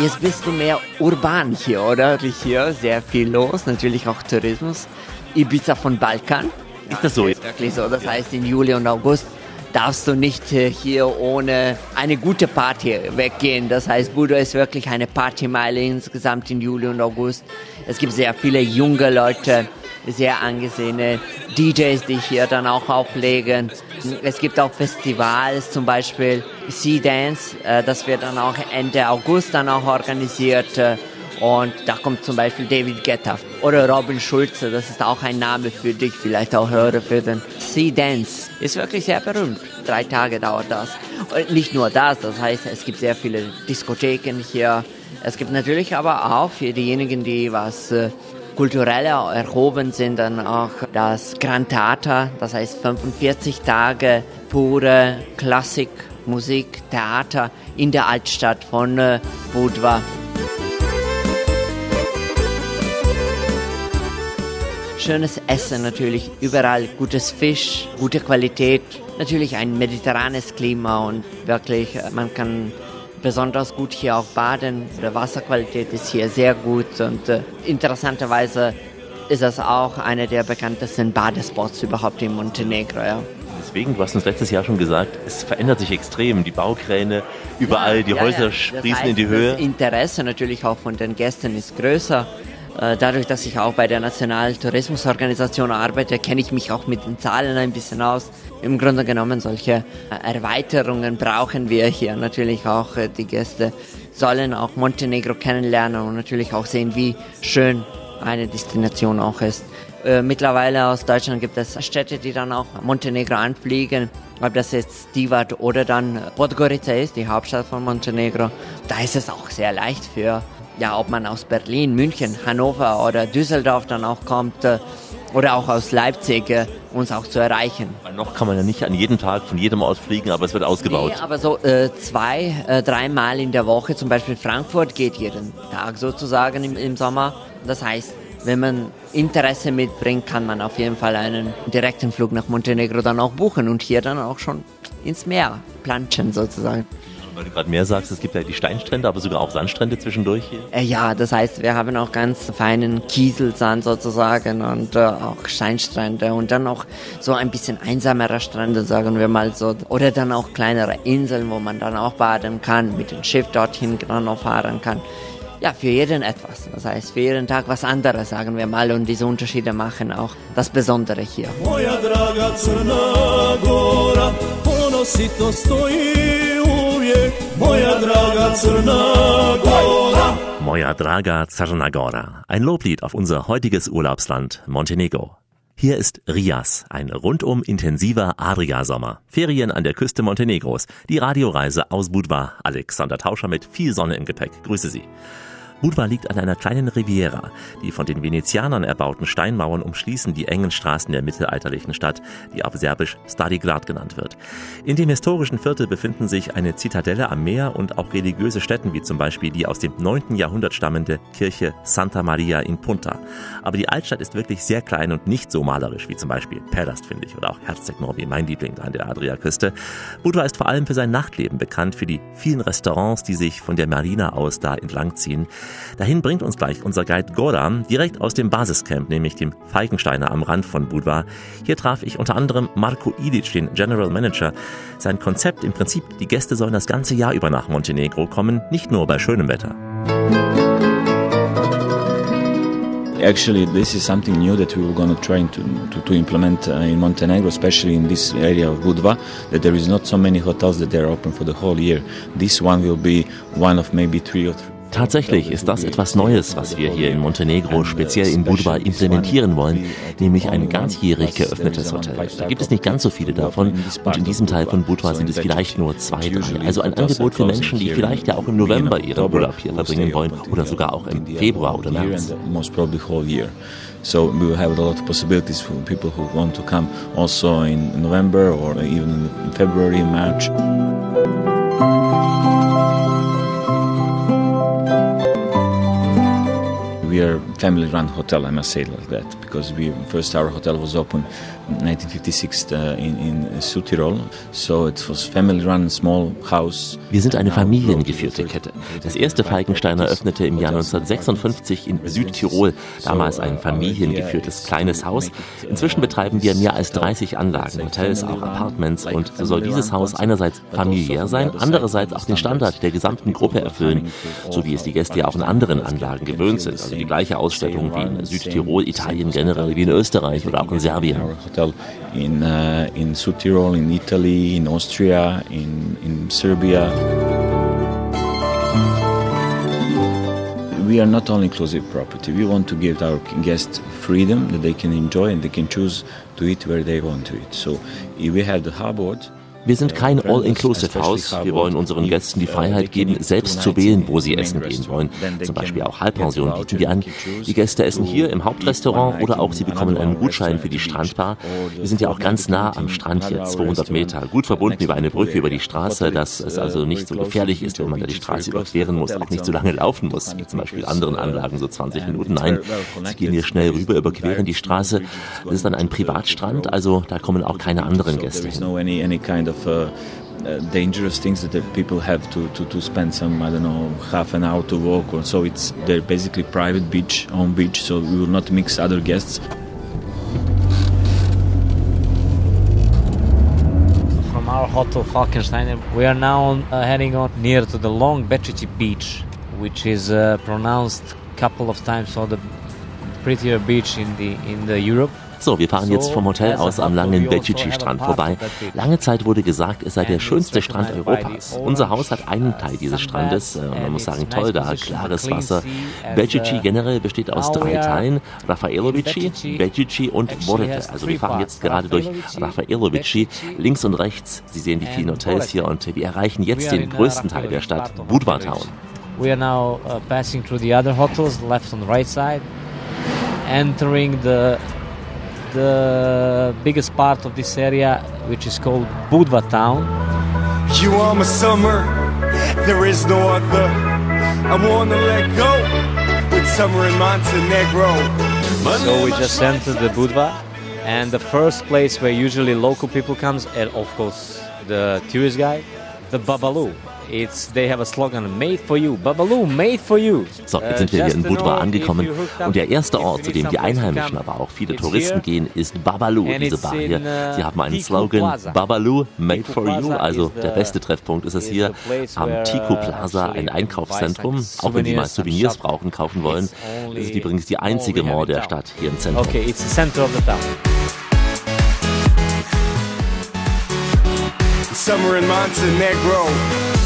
Speaker 4: Jetzt bist du mehr urban hier, oder? Hier sehr viel los, natürlich auch Tourismus. Ibiza von Balkan.
Speaker 2: Ist das so?
Speaker 4: Ist wirklich so. Das heißt, in Juli und August darfst du nicht äh, hier ohne eine gute Party weggehen. Das heißt, Budo ist wirklich eine Partymeile insgesamt in Juli und August. Es gibt sehr viele junge Leute, sehr angesehene DJs, die hier dann auch auflegen. Es gibt auch Festivals, zum Beispiel Sea Dance, äh, das wird dann auch Ende August dann auch organisiert. Äh, und da kommt zum Beispiel David Guetta oder Robin Schulze, das ist auch ein Name für dich, vielleicht auch höre für den Sea Dance. Ist wirklich sehr berühmt. Drei Tage dauert das. Und nicht nur das, das heißt, es gibt sehr viele Diskotheken hier. Es gibt natürlich aber auch für diejenigen, die was äh, kultureller erhoben sind, dann auch das Grand Theater, das heißt 45 Tage pure Klassik, Musik, Theater in der Altstadt von äh, Budva. Schönes Essen natürlich, überall gutes Fisch, gute Qualität, natürlich ein mediterranes Klima und wirklich, äh, man kann besonders gut hier auch baden. Die Wasserqualität ist hier sehr gut und äh, interessanterweise ist das auch einer der bekanntesten Badespots überhaupt in Montenegro. Ja.
Speaker 2: Deswegen, du hast uns letztes Jahr schon gesagt, es verändert sich extrem. Die Baukräne, überall, ja, die Häuser ja, sprießen das heißt, in die Höhe.
Speaker 4: Das Interesse natürlich auch von den Gästen ist größer. Äh, dadurch, dass ich auch bei der Nationalen Tourismusorganisation arbeite, kenne ich mich auch mit den Zahlen ein bisschen aus. Im Grunde genommen solche äh, Erweiterungen brauchen wir hier natürlich auch. Äh, die Gäste sollen auch Montenegro kennenlernen und natürlich auch sehen, wie schön eine Destination auch ist. Mittlerweile aus Deutschland gibt es Städte, die dann auch Montenegro anfliegen. Ob das jetzt Stivat oder dann Podgorica ist, die Hauptstadt von Montenegro. Da ist es auch sehr leicht für ja, ob man aus Berlin, München, Hannover oder Düsseldorf dann auch kommt äh, oder auch aus Leipzig, äh, uns auch zu erreichen.
Speaker 2: Weil noch kann man ja nicht an jedem Tag von jedem aus fliegen, aber es wird ausgebaut.
Speaker 4: Nee, aber so äh, zwei, äh, dreimal in der Woche, zum Beispiel Frankfurt geht jeden Tag sozusagen im, im Sommer. Das heißt, wenn man Interesse mitbringt, kann man auf jeden Fall einen direkten Flug nach Montenegro dann auch buchen und hier dann auch schon ins Meer planschen sozusagen.
Speaker 2: Weil du gerade mehr sagst, es gibt ja die Steinstrände, aber sogar auch Sandstrände zwischendurch hier.
Speaker 4: Äh, ja, das heißt, wir haben auch ganz feinen Kieselsand sozusagen und äh, auch Steinstrände und dann auch so ein bisschen einsamere Strände, sagen wir mal so. Oder dann auch kleinere Inseln, wo man dann auch baden kann, mit dem Schiff dorthin dann noch fahren kann ja, für jeden etwas. Das heißt, für jeden Tag was anderes, sagen wir mal. Und diese Unterschiede machen auch das Besondere hier. Moja draga Crna Gora,
Speaker 2: Moja Draga Crna Moja Draga Crna Gora. Ein Loblied auf unser heutiges Urlaubsland Montenegro. Hier ist Rias, ein rundum intensiver Adria-Sommer. Ferien an der Küste Montenegros. Die Radioreise aus Budva. Alexander Tauscher mit viel Sonne im Gepäck. Grüße Sie. Budva liegt an einer kleinen Riviera. Die von den Venezianern erbauten Steinmauern umschließen die engen Straßen der mittelalterlichen Stadt, die auf Serbisch Stadigrad genannt wird. In dem historischen Viertel befinden sich eine Zitadelle am Meer und auch religiöse Stätten, wie zum Beispiel die aus dem 9. Jahrhundert stammende Kirche Santa Maria in Punta. Aber die Altstadt ist wirklich sehr klein und nicht so malerisch wie zum Beispiel Pedast, finde ich, oder auch Herzegnovi, mein Liebling an der Adriaküste. Budva ist vor allem für sein Nachtleben bekannt, für die vielen Restaurants, die sich von der Marina aus da entlangziehen. Dahin bringt uns gleich unser Guide Goran direkt aus dem Basiscamp, nämlich dem Feigensteiner am Rand von Budva. Hier traf ich unter anderem Marko Idic, den General Manager. Sein Konzept im Prinzip, die Gäste sollen das ganze Jahr über nach Montenegro kommen, nicht nur bei schönem Wetter.
Speaker 8: Actually, this is something new that we were going to try to, to, to implement uh, in Montenegro, especially in this area of Budva, that there is not so many hotels that they are open for the whole year. This one will be one of maybe three or three
Speaker 2: Tatsächlich ist das etwas Neues, was wir hier in Montenegro, speziell in Budva, implementieren wollen, nämlich ein ganzjährig geöffnetes Hotel. Da gibt es nicht ganz so viele davon und in diesem Teil von Budva sind es vielleicht nur zwei, drei. Also ein Angebot für Menschen, die vielleicht ja auch im November ihren Urlaub hier verbringen wollen oder sogar auch im Februar oder März.
Speaker 8: So we have a lot of possibilities for people who want to come also in November or even in February, March. We family-run hotel. I must say like that because we first our hotel was open 1956 uh, in, in Südtirol, so it was family-run, small house.
Speaker 2: Wir sind eine familiengeführte Kette. Das erste Falkenstein eröffnete im Jahr 1956 in Südtirol, damals ein familiengeführtes kleines Haus. Inzwischen betreiben wir mehr als 30 Anlagen, Hotels, auch Apartments und so soll dieses Haus einerseits familiär sein, andererseits auch den Standard der gesamten Gruppe erfüllen, so wie es die Gäste ja auch in anderen Anlagen gewöhnt sind. Also die gleiche Ausstattung wie in Südtirol, Italien generell, wie in Österreich oder auch in Serbien.
Speaker 8: In, uh, in Südtirol, in Italy, in Austria, in, in Serbia. we are not only inclusive property. We want to give our guests freedom that they can enjoy and they can choose to eat where they want to eat. So we have the harbord.
Speaker 2: Wir sind kein All-Inclusive-Haus. Wir wollen unseren Gästen die Freiheit geben, selbst zu wählen, wo sie essen gehen wollen. Zum Beispiel auch Halbpension bieten wir an. Die Gäste essen hier im Hauptrestaurant oder auch sie bekommen einen Gutschein für die Strandbar. Wir sind ja auch ganz nah am Strand hier, 200 Meter, gut verbunden über eine Brücke über die Straße, dass es also nicht so gefährlich ist, wenn man da die Straße überqueren muss, auch nicht so lange laufen muss, wie zum Beispiel anderen Anlagen, so 20 Minuten. Nein, sie gehen hier schnell rüber, überqueren die Straße. Das ist dann ein Privatstrand, also da kommen auch keine anderen Gäste hin.
Speaker 8: Of uh, uh, dangerous things that people have to, to, to spend some I don't know half an hour to walk or so. It's they're basically private beach on beach so we will not mix other guests.
Speaker 3: From our hotel Falkenstein we are now uh, heading on near to the long Bečići beach which is uh, pronounced couple of times for the prettier beach in the in the Europe
Speaker 2: So, wir fahren jetzt vom Hotel aus am langen Bečići-Strand vorbei. Lange Zeit wurde gesagt, es sei der schönste Strand Europas. Unser Haus hat einen Teil dieses Strandes. Äh, man muss sagen, toll da, klares Wasser. Bečići generell besteht aus drei Teilen. Raffaelovici, Bečići und Borete. Also wir fahren jetzt gerade durch Raffaelovici, links und rechts. Sie sehen die vielen Hotels hier und wir erreichen jetzt den größten Teil der Stadt, Budva Town.
Speaker 3: We are now uh, passing through the other hotels, left and right side, entering the the biggest part of this area, which is called Budva town. You are my summer, there is no other. I wanna let go with summer in Montenegro. So we just entered the Budva, and the first place where usually local people comes, and of course the tourist guy, the Babalu. It's, they have a slogan, made for you, Babalu, made for you.
Speaker 2: So, jetzt sind wir hier in Budva angekommen und der erste Ort, zu dem die Einheimischen, aber auch viele Touristen gehen, ist Babalu, diese Bar hier. Uh, Sie haben einen Slogan, Babalu, made for you, also der beste Treffpunkt ist es hier am Tiku Plaza, ein Einkaufszentrum. Auch wenn Sie mal Souvenirs brauchen, kaufen wollen, das ist übrigens die einzige Mall der Stadt hier im Zentrum.
Speaker 3: Okay, it's the center of the town. Summer in Montenegro.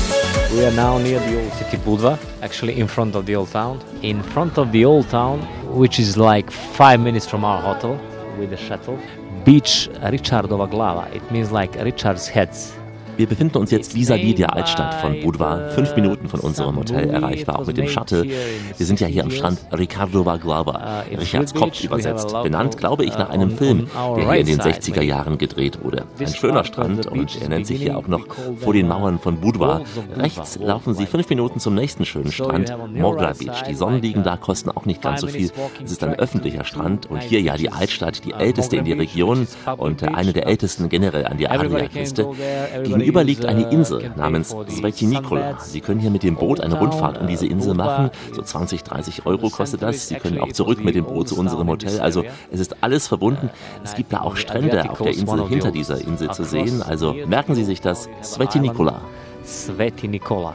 Speaker 3: We are now near the old city Budva, actually in front of the old town. In front of the old town, which is like five minutes from our hotel with the shuttle, beach Richardova Glava. It means like Richard's heads.
Speaker 2: Wir befinden uns jetzt vis-à-vis der Altstadt von Budva, fünf Minuten von unserem Hotel erreichbar, auch mit dem Shuttle. Wir sind ja hier am Strand Ricardo Vaglava, Richards Kopf übersetzt, benannt, glaube ich, nach einem Film, der hier in den 60er Jahren gedreht wurde. Ein schöner Strand und er nennt sich hier auch noch vor den Mauern von Budva. Rechts laufen Sie fünf Minuten zum nächsten schönen Strand, Mogra Beach. Die Sonnenliegen da kosten auch nicht ganz so viel. Es ist ein öffentlicher Strand und hier ja die Altstadt, die älteste in der Region und eine der ältesten generell an der Adriaküste. Gegenüber Gegenüber liegt eine Insel namens Sveti Nikola. Sie können hier mit dem Boot eine Rundfahrt um diese Insel machen. So 20, 30 Euro kostet das. Sie können auch zurück mit dem Boot zu unserem Hotel. Also es ist alles verbunden. Es gibt da auch Strände auf der Insel hinter dieser Insel zu sehen. Also merken Sie sich das. Sveti Nikola.
Speaker 3: Sveti Nikola.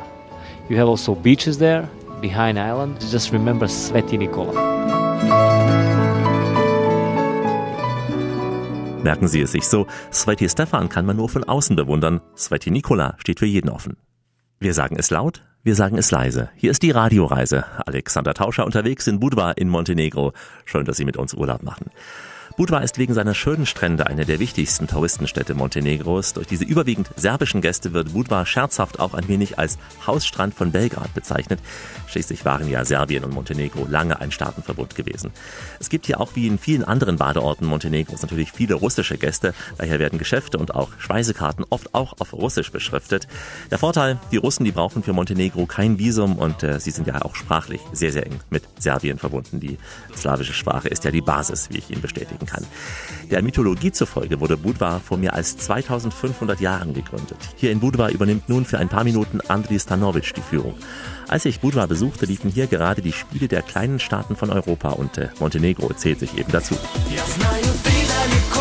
Speaker 3: You have also beaches there behind island. Just remember Sveti Nikola.
Speaker 2: Merken Sie es sich so, Sveti Stefan kann man nur von außen bewundern, Sveti Nikola steht für jeden offen. Wir sagen es laut, wir sagen es leise. Hier ist die Radioreise. Alexander Tauscher unterwegs in Budva in Montenegro. Schön, dass Sie mit uns Urlaub machen. Budva ist wegen seiner schönen Strände eine der wichtigsten Touristenstädte Montenegros. Durch diese überwiegend serbischen Gäste wird Budva scherzhaft auch ein wenig als Hausstrand von Belgrad bezeichnet. Schließlich waren ja Serbien und Montenegro lange ein Staatenverbund gewesen. Es gibt hier auch wie in vielen anderen Badeorten Montenegros natürlich viele russische Gäste. Daher werden Geschäfte und auch Speisekarten oft auch auf Russisch beschriftet. Der Vorteil, die Russen, die brauchen für Montenegro kein Visum und äh, sie sind ja auch sprachlich sehr, sehr eng mit Serbien verbunden. Die slawische Sprache ist ja die Basis, wie ich Ihnen bestätigen kann. Der Mythologie zufolge wurde Budva vor mehr als 2500 Jahren gegründet. Hier in Budva übernimmt nun für ein paar Minuten Andri Stanovic die Führung. Als ich Budva besuchte, liefen hier gerade die Spiele der kleinen Staaten von Europa und äh, Montenegro zählt sich eben dazu.
Speaker 4: Und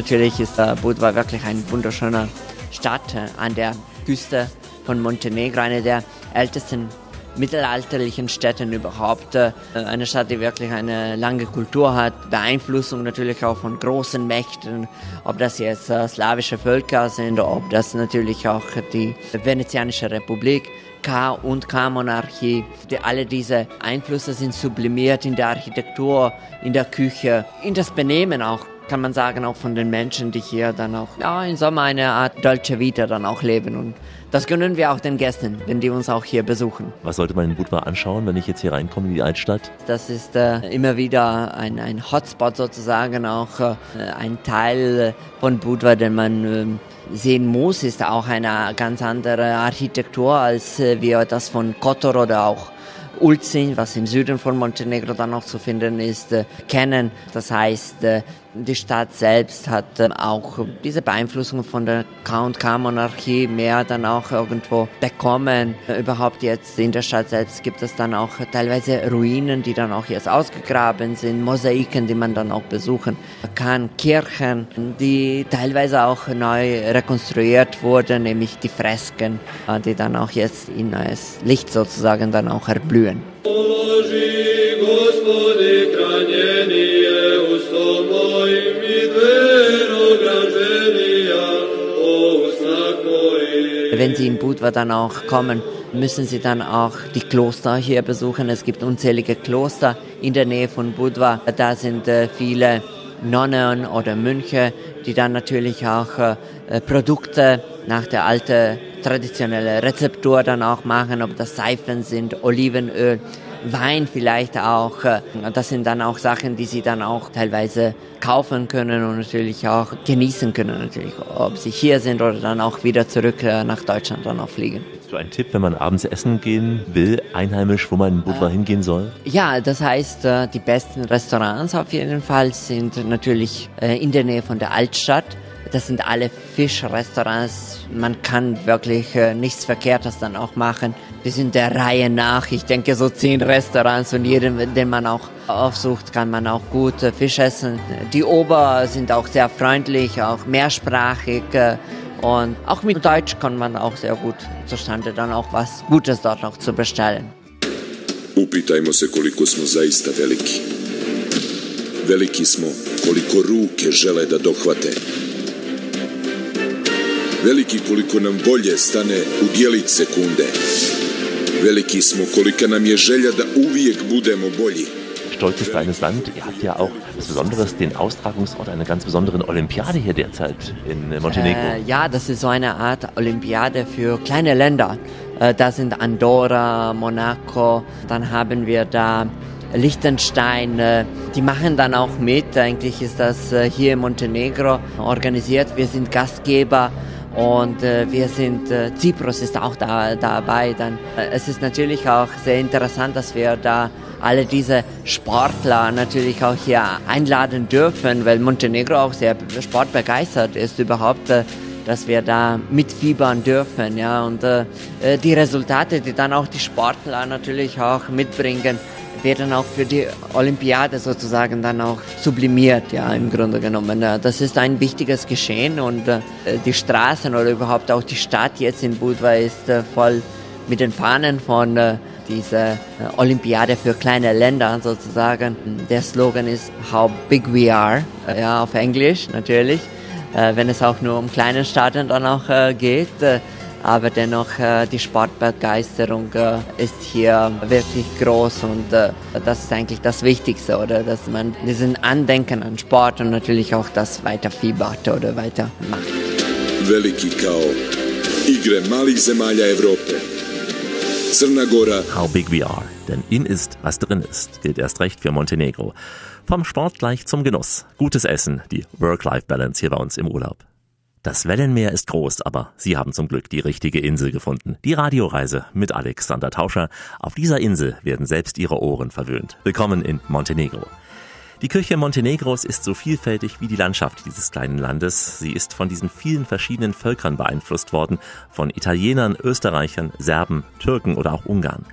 Speaker 4: natürlich ist äh, Budva wirklich eine wunderschöne Stadt äh, an der Küste von Montenegro, eine der ältesten mittelalterlichen Städten überhaupt. Äh, eine Stadt, die wirklich eine lange Kultur hat, Beeinflussung natürlich auch von großen Mächten, ob das jetzt slawische Völker sind, ob das natürlich auch die Venezianische Republik. K- und K-Monarchie. Die, alle diese Einflüsse sind sublimiert in der Architektur, in der Küche, in das Benehmen auch kann man sagen, auch von den Menschen, die hier dann auch ja, im Sommer eine Art Dolce Vita dann auch leben. Und das gönnen wir auch den Gästen, wenn die uns auch hier besuchen.
Speaker 2: Was sollte man in Budva anschauen, wenn ich jetzt hier reinkomme in die Altstadt?
Speaker 4: Das ist äh, immer wieder ein, ein Hotspot sozusagen, auch äh, ein Teil von Budva, den man äh, sehen muss, ist auch eine ganz andere Architektur, als äh, wir das von Kotor oder auch Ulzin, was im Süden von Montenegro dann noch zu finden ist, äh, kennen. Das heißt, äh, die Stadt selbst hat äh, auch diese Beeinflussung von der K&K-Monarchie mehr dann auch irgendwo bekommen. Überhaupt jetzt in der Stadt selbst gibt es dann auch teilweise Ruinen, die dann auch jetzt ausgegraben sind, Mosaiken, die man dann auch besuchen kann, Kirchen, die teilweise auch neu rekonstruiert wurden, nämlich die Fresken, die dann auch jetzt in neues Licht sozusagen dann auch erblühen. Wenn Sie in Budva dann auch kommen, müssen Sie dann auch die Kloster hier besuchen. Es gibt unzählige Kloster in der Nähe von Budva. Da sind äh, viele Nonnen oder Mönche, die dann natürlich auch äh, Produkte nach der alten traditionellen Rezeptur dann auch machen, ob das Seifen sind, Olivenöl. Wein vielleicht auch. Äh, das sind dann auch Sachen, die sie dann auch teilweise kaufen können und natürlich auch genießen können, natürlich, ob sie hier sind oder dann auch wieder zurück äh, nach Deutschland dann auch fliegen.
Speaker 2: Hast du einen Tipp, wenn man abends essen gehen will, einheimisch, wo man in Budva äh, hingehen soll?
Speaker 4: Ja, das heißt, äh, die besten Restaurants auf jeden Fall sind natürlich in der Nähe von der Altstadt. Das sind alle Fischrestaurants. Man kann wirklich äh, nichts Verkehrtes dann auch machen. Wir sind der Reihe nach. Ich denke so zehn Restaurants und jeden, den man auch aufsucht, kann man auch gut äh, Fisch essen. Die Ober sind auch sehr freundlich, auch mehrsprachig. Äh, und auch mit Deutsch kann man auch sehr gut zustande dann auch was Gutes dort noch zu bestellen.
Speaker 9: Upitajmo se koliko smo zaista veliki. Veliki smo koliko ruke žele da dohvate Veliki koliko nam volje stane u dijelić sekunde. Veliki smo kolika nam je želja da uvijek budemo bolji.
Speaker 2: Stolzes kleines Land. Ihr habt ja auch was Besonderes, den Austragungsort einer ganz besonderen Olympiade hier derzeit in Montenegro.
Speaker 4: Äh, ja, das ist so eine Art Olympiade für kleine Länder. Äh, da sind Andorra, Monaco, dann haben wir da Liechtenstein, äh, die machen dann auch mit. Eigentlich ist das äh, hier in Montenegro organisiert. Wir sind Gastgeber und äh, wir sind, äh, Zyprus ist auch da, dabei. Dann, äh, es ist natürlich auch sehr interessant, dass wir da alle diese Sportler natürlich auch hier einladen dürfen, weil Montenegro auch sehr sportbegeistert ist überhaupt. Äh, dass wir da mitfiebern dürfen, ja, und äh, äh, die Resultate, die dann auch die Sportler natürlich auch mitbringen, werden auch für die Olympiade sozusagen dann auch sublimiert, ja, im Grunde genommen. Das ist ein wichtiges Geschehen und äh, die Straßen oder überhaupt auch die Stadt jetzt in Budva ist äh, voll mit den Fahnen von äh, dieser Olympiade für kleine Länder sozusagen. Der Slogan ist How Big We Are, ja, auf Englisch natürlich. äh, wenn es auch nur um kleine Staaten dann auch äh, geht. Aber dennoch äh, die Sportbegeisterung äh, ist hier wirklich groß und äh, das ist eigentlich das Wichtigste, oder dass man diesen Andenken an Sport und natürlich auch das weiter fiebert oder weiter macht.
Speaker 9: Veliki kao igre malih zemalja Evrope. Crna Gora.
Speaker 2: How big we are. Denn in ist, was drin ist, gilt erst recht für Montenegro. Vom Sport gleich zum Genuss. Gutes Essen, die Work-Life-Balance hier bei uns im Urlaub. Das Wellenmeer ist groß, aber Sie haben zum Glück die richtige Insel gefunden. Die Radioreise mit Alexander Tauscher. Auf dieser Insel werden selbst Ihre Ohren verwöhnt. Willkommen in Montenegro. Die Küche Montenegros ist so vielfältig wie die Landschaft dieses kleinen Landes. Sie ist von diesen vielen verschiedenen Völkern beeinflusst worden, von Italienern, Österreichern, Serben, Türken oder auch Ungarn.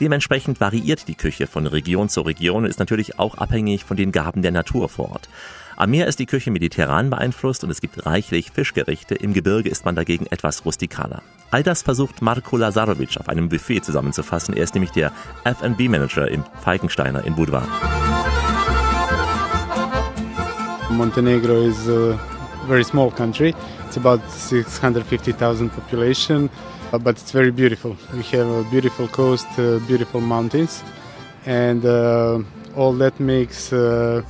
Speaker 2: Dementsprechend variiert die Küche von Region zu Region und ist natürlich auch abhängig von den Gaben der Natur vor Ort. Am Meer ist die Küche mediterran beeinflusst und es gibt reichlich Fischgerichte, im Gebirge ist man dagegen etwas rustikaler. All das versucht Marko Lazarovic auf einem Buffet zusammenzufassen. Er ist nämlich der F&B-Manager im Falkensteiner in Budva.
Speaker 10: Montenegro is a very small country. It's about 650,000 population, but it's very beautiful. We have a beautiful coast, uh, beautiful mountains, and uh, all that makes uh,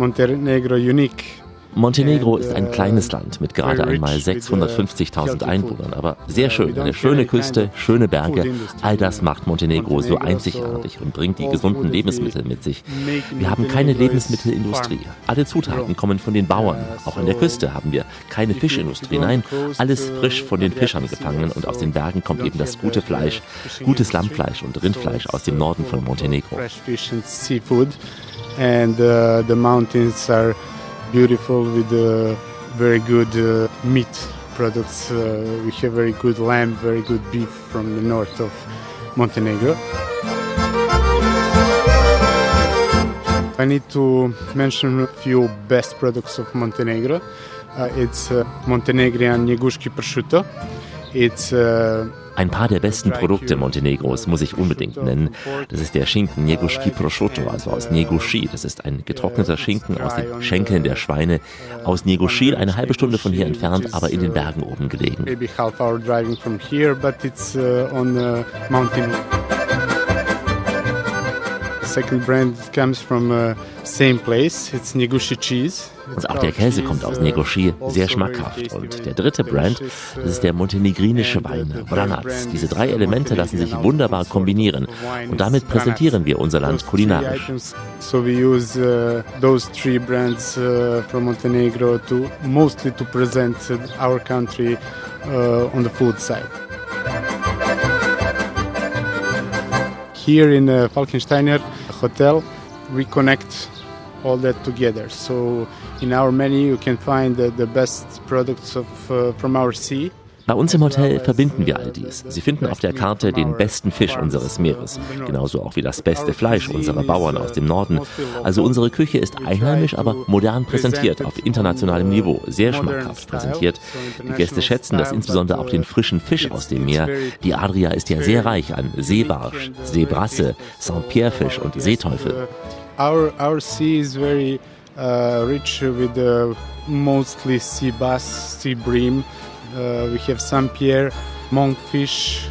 Speaker 10: Montenegro unique.
Speaker 2: Montenegro ist ein kleines Land mit gerade einmal 650.000 Einwohnern, aber sehr schön. Eine schöne Küste, schöne Berge. All das macht Montenegro so einzigartig und bringt die gesunden Lebensmittel mit sich. Wir haben keine Lebensmittelindustrie. Alle Zutaten kommen von den Bauern. Auch an der Küste haben wir keine Fischindustrie. Nein, alles frisch von den Fischern gefangen und aus den Bergen kommt eben das gute Fleisch, gutes Lammfleisch und Rindfleisch aus dem Norden von Montenegro.
Speaker 10: And uh, the mountains are beautiful with uh, very good uh, meat products. We have very good lamb, very good beef from the north of Montenegro. I need to mention a few best products of Montenegro. Uh, it's uh, Montenegrian Njegushki prosciutto. It's uh,
Speaker 2: Ein paar der besten Produkte Montenegros muss ich unbedingt nennen. Das ist der Schinken Negushki Prosciutto, also aus Negushi. Das ist ein getrockneter Schinken aus den Schenkeln der Schweine aus Negushi, eine halbe Stunde von hier entfernt, aber in den Bergen oben gelegen.
Speaker 10: Uh, mountain. Second brand comes from uh, same place. It's Negushi cheese.
Speaker 2: Und auch der Käse kommt aus Negoshi, sehr schmackhaft. Und der dritte Brand, das ist der montenegrinische Wein, Vranac. Diese drei Elemente lassen sich wunderbar kombinieren. Und damit präsentieren wir unser Land kulinarisch.
Speaker 10: So we use uh, those three brands uh, from Montenegro to mostly to present our country uh, on the food side. Here in uh, Falkensteiner Hotel, we connect all that together. So in our menu you can find the, the best products of, uh, from our sea.
Speaker 2: Bei uns im Hotel verbinden wir all dies. Sie finden auf der Karte den besten Fisch unseres Meeres, genauso auch wie das beste Fleisch unserer Bauern aus dem Norden. Also unsere Küche ist einheimisch, aber modern präsentiert, auf internationalem Niveau, sehr schmackhaft präsentiert. Die Gäste schätzen das insbesondere auch den frischen Fisch aus dem Meer. Die Adria ist ja sehr reich an Seebarsch, Seebrasse, Saint-Pierre-Fisch und Seeteufel.
Speaker 10: Our, our sea is very uh, rich with uh, mostly sea bass, sea bream. Uh, we have Saint Pierre, monkfish.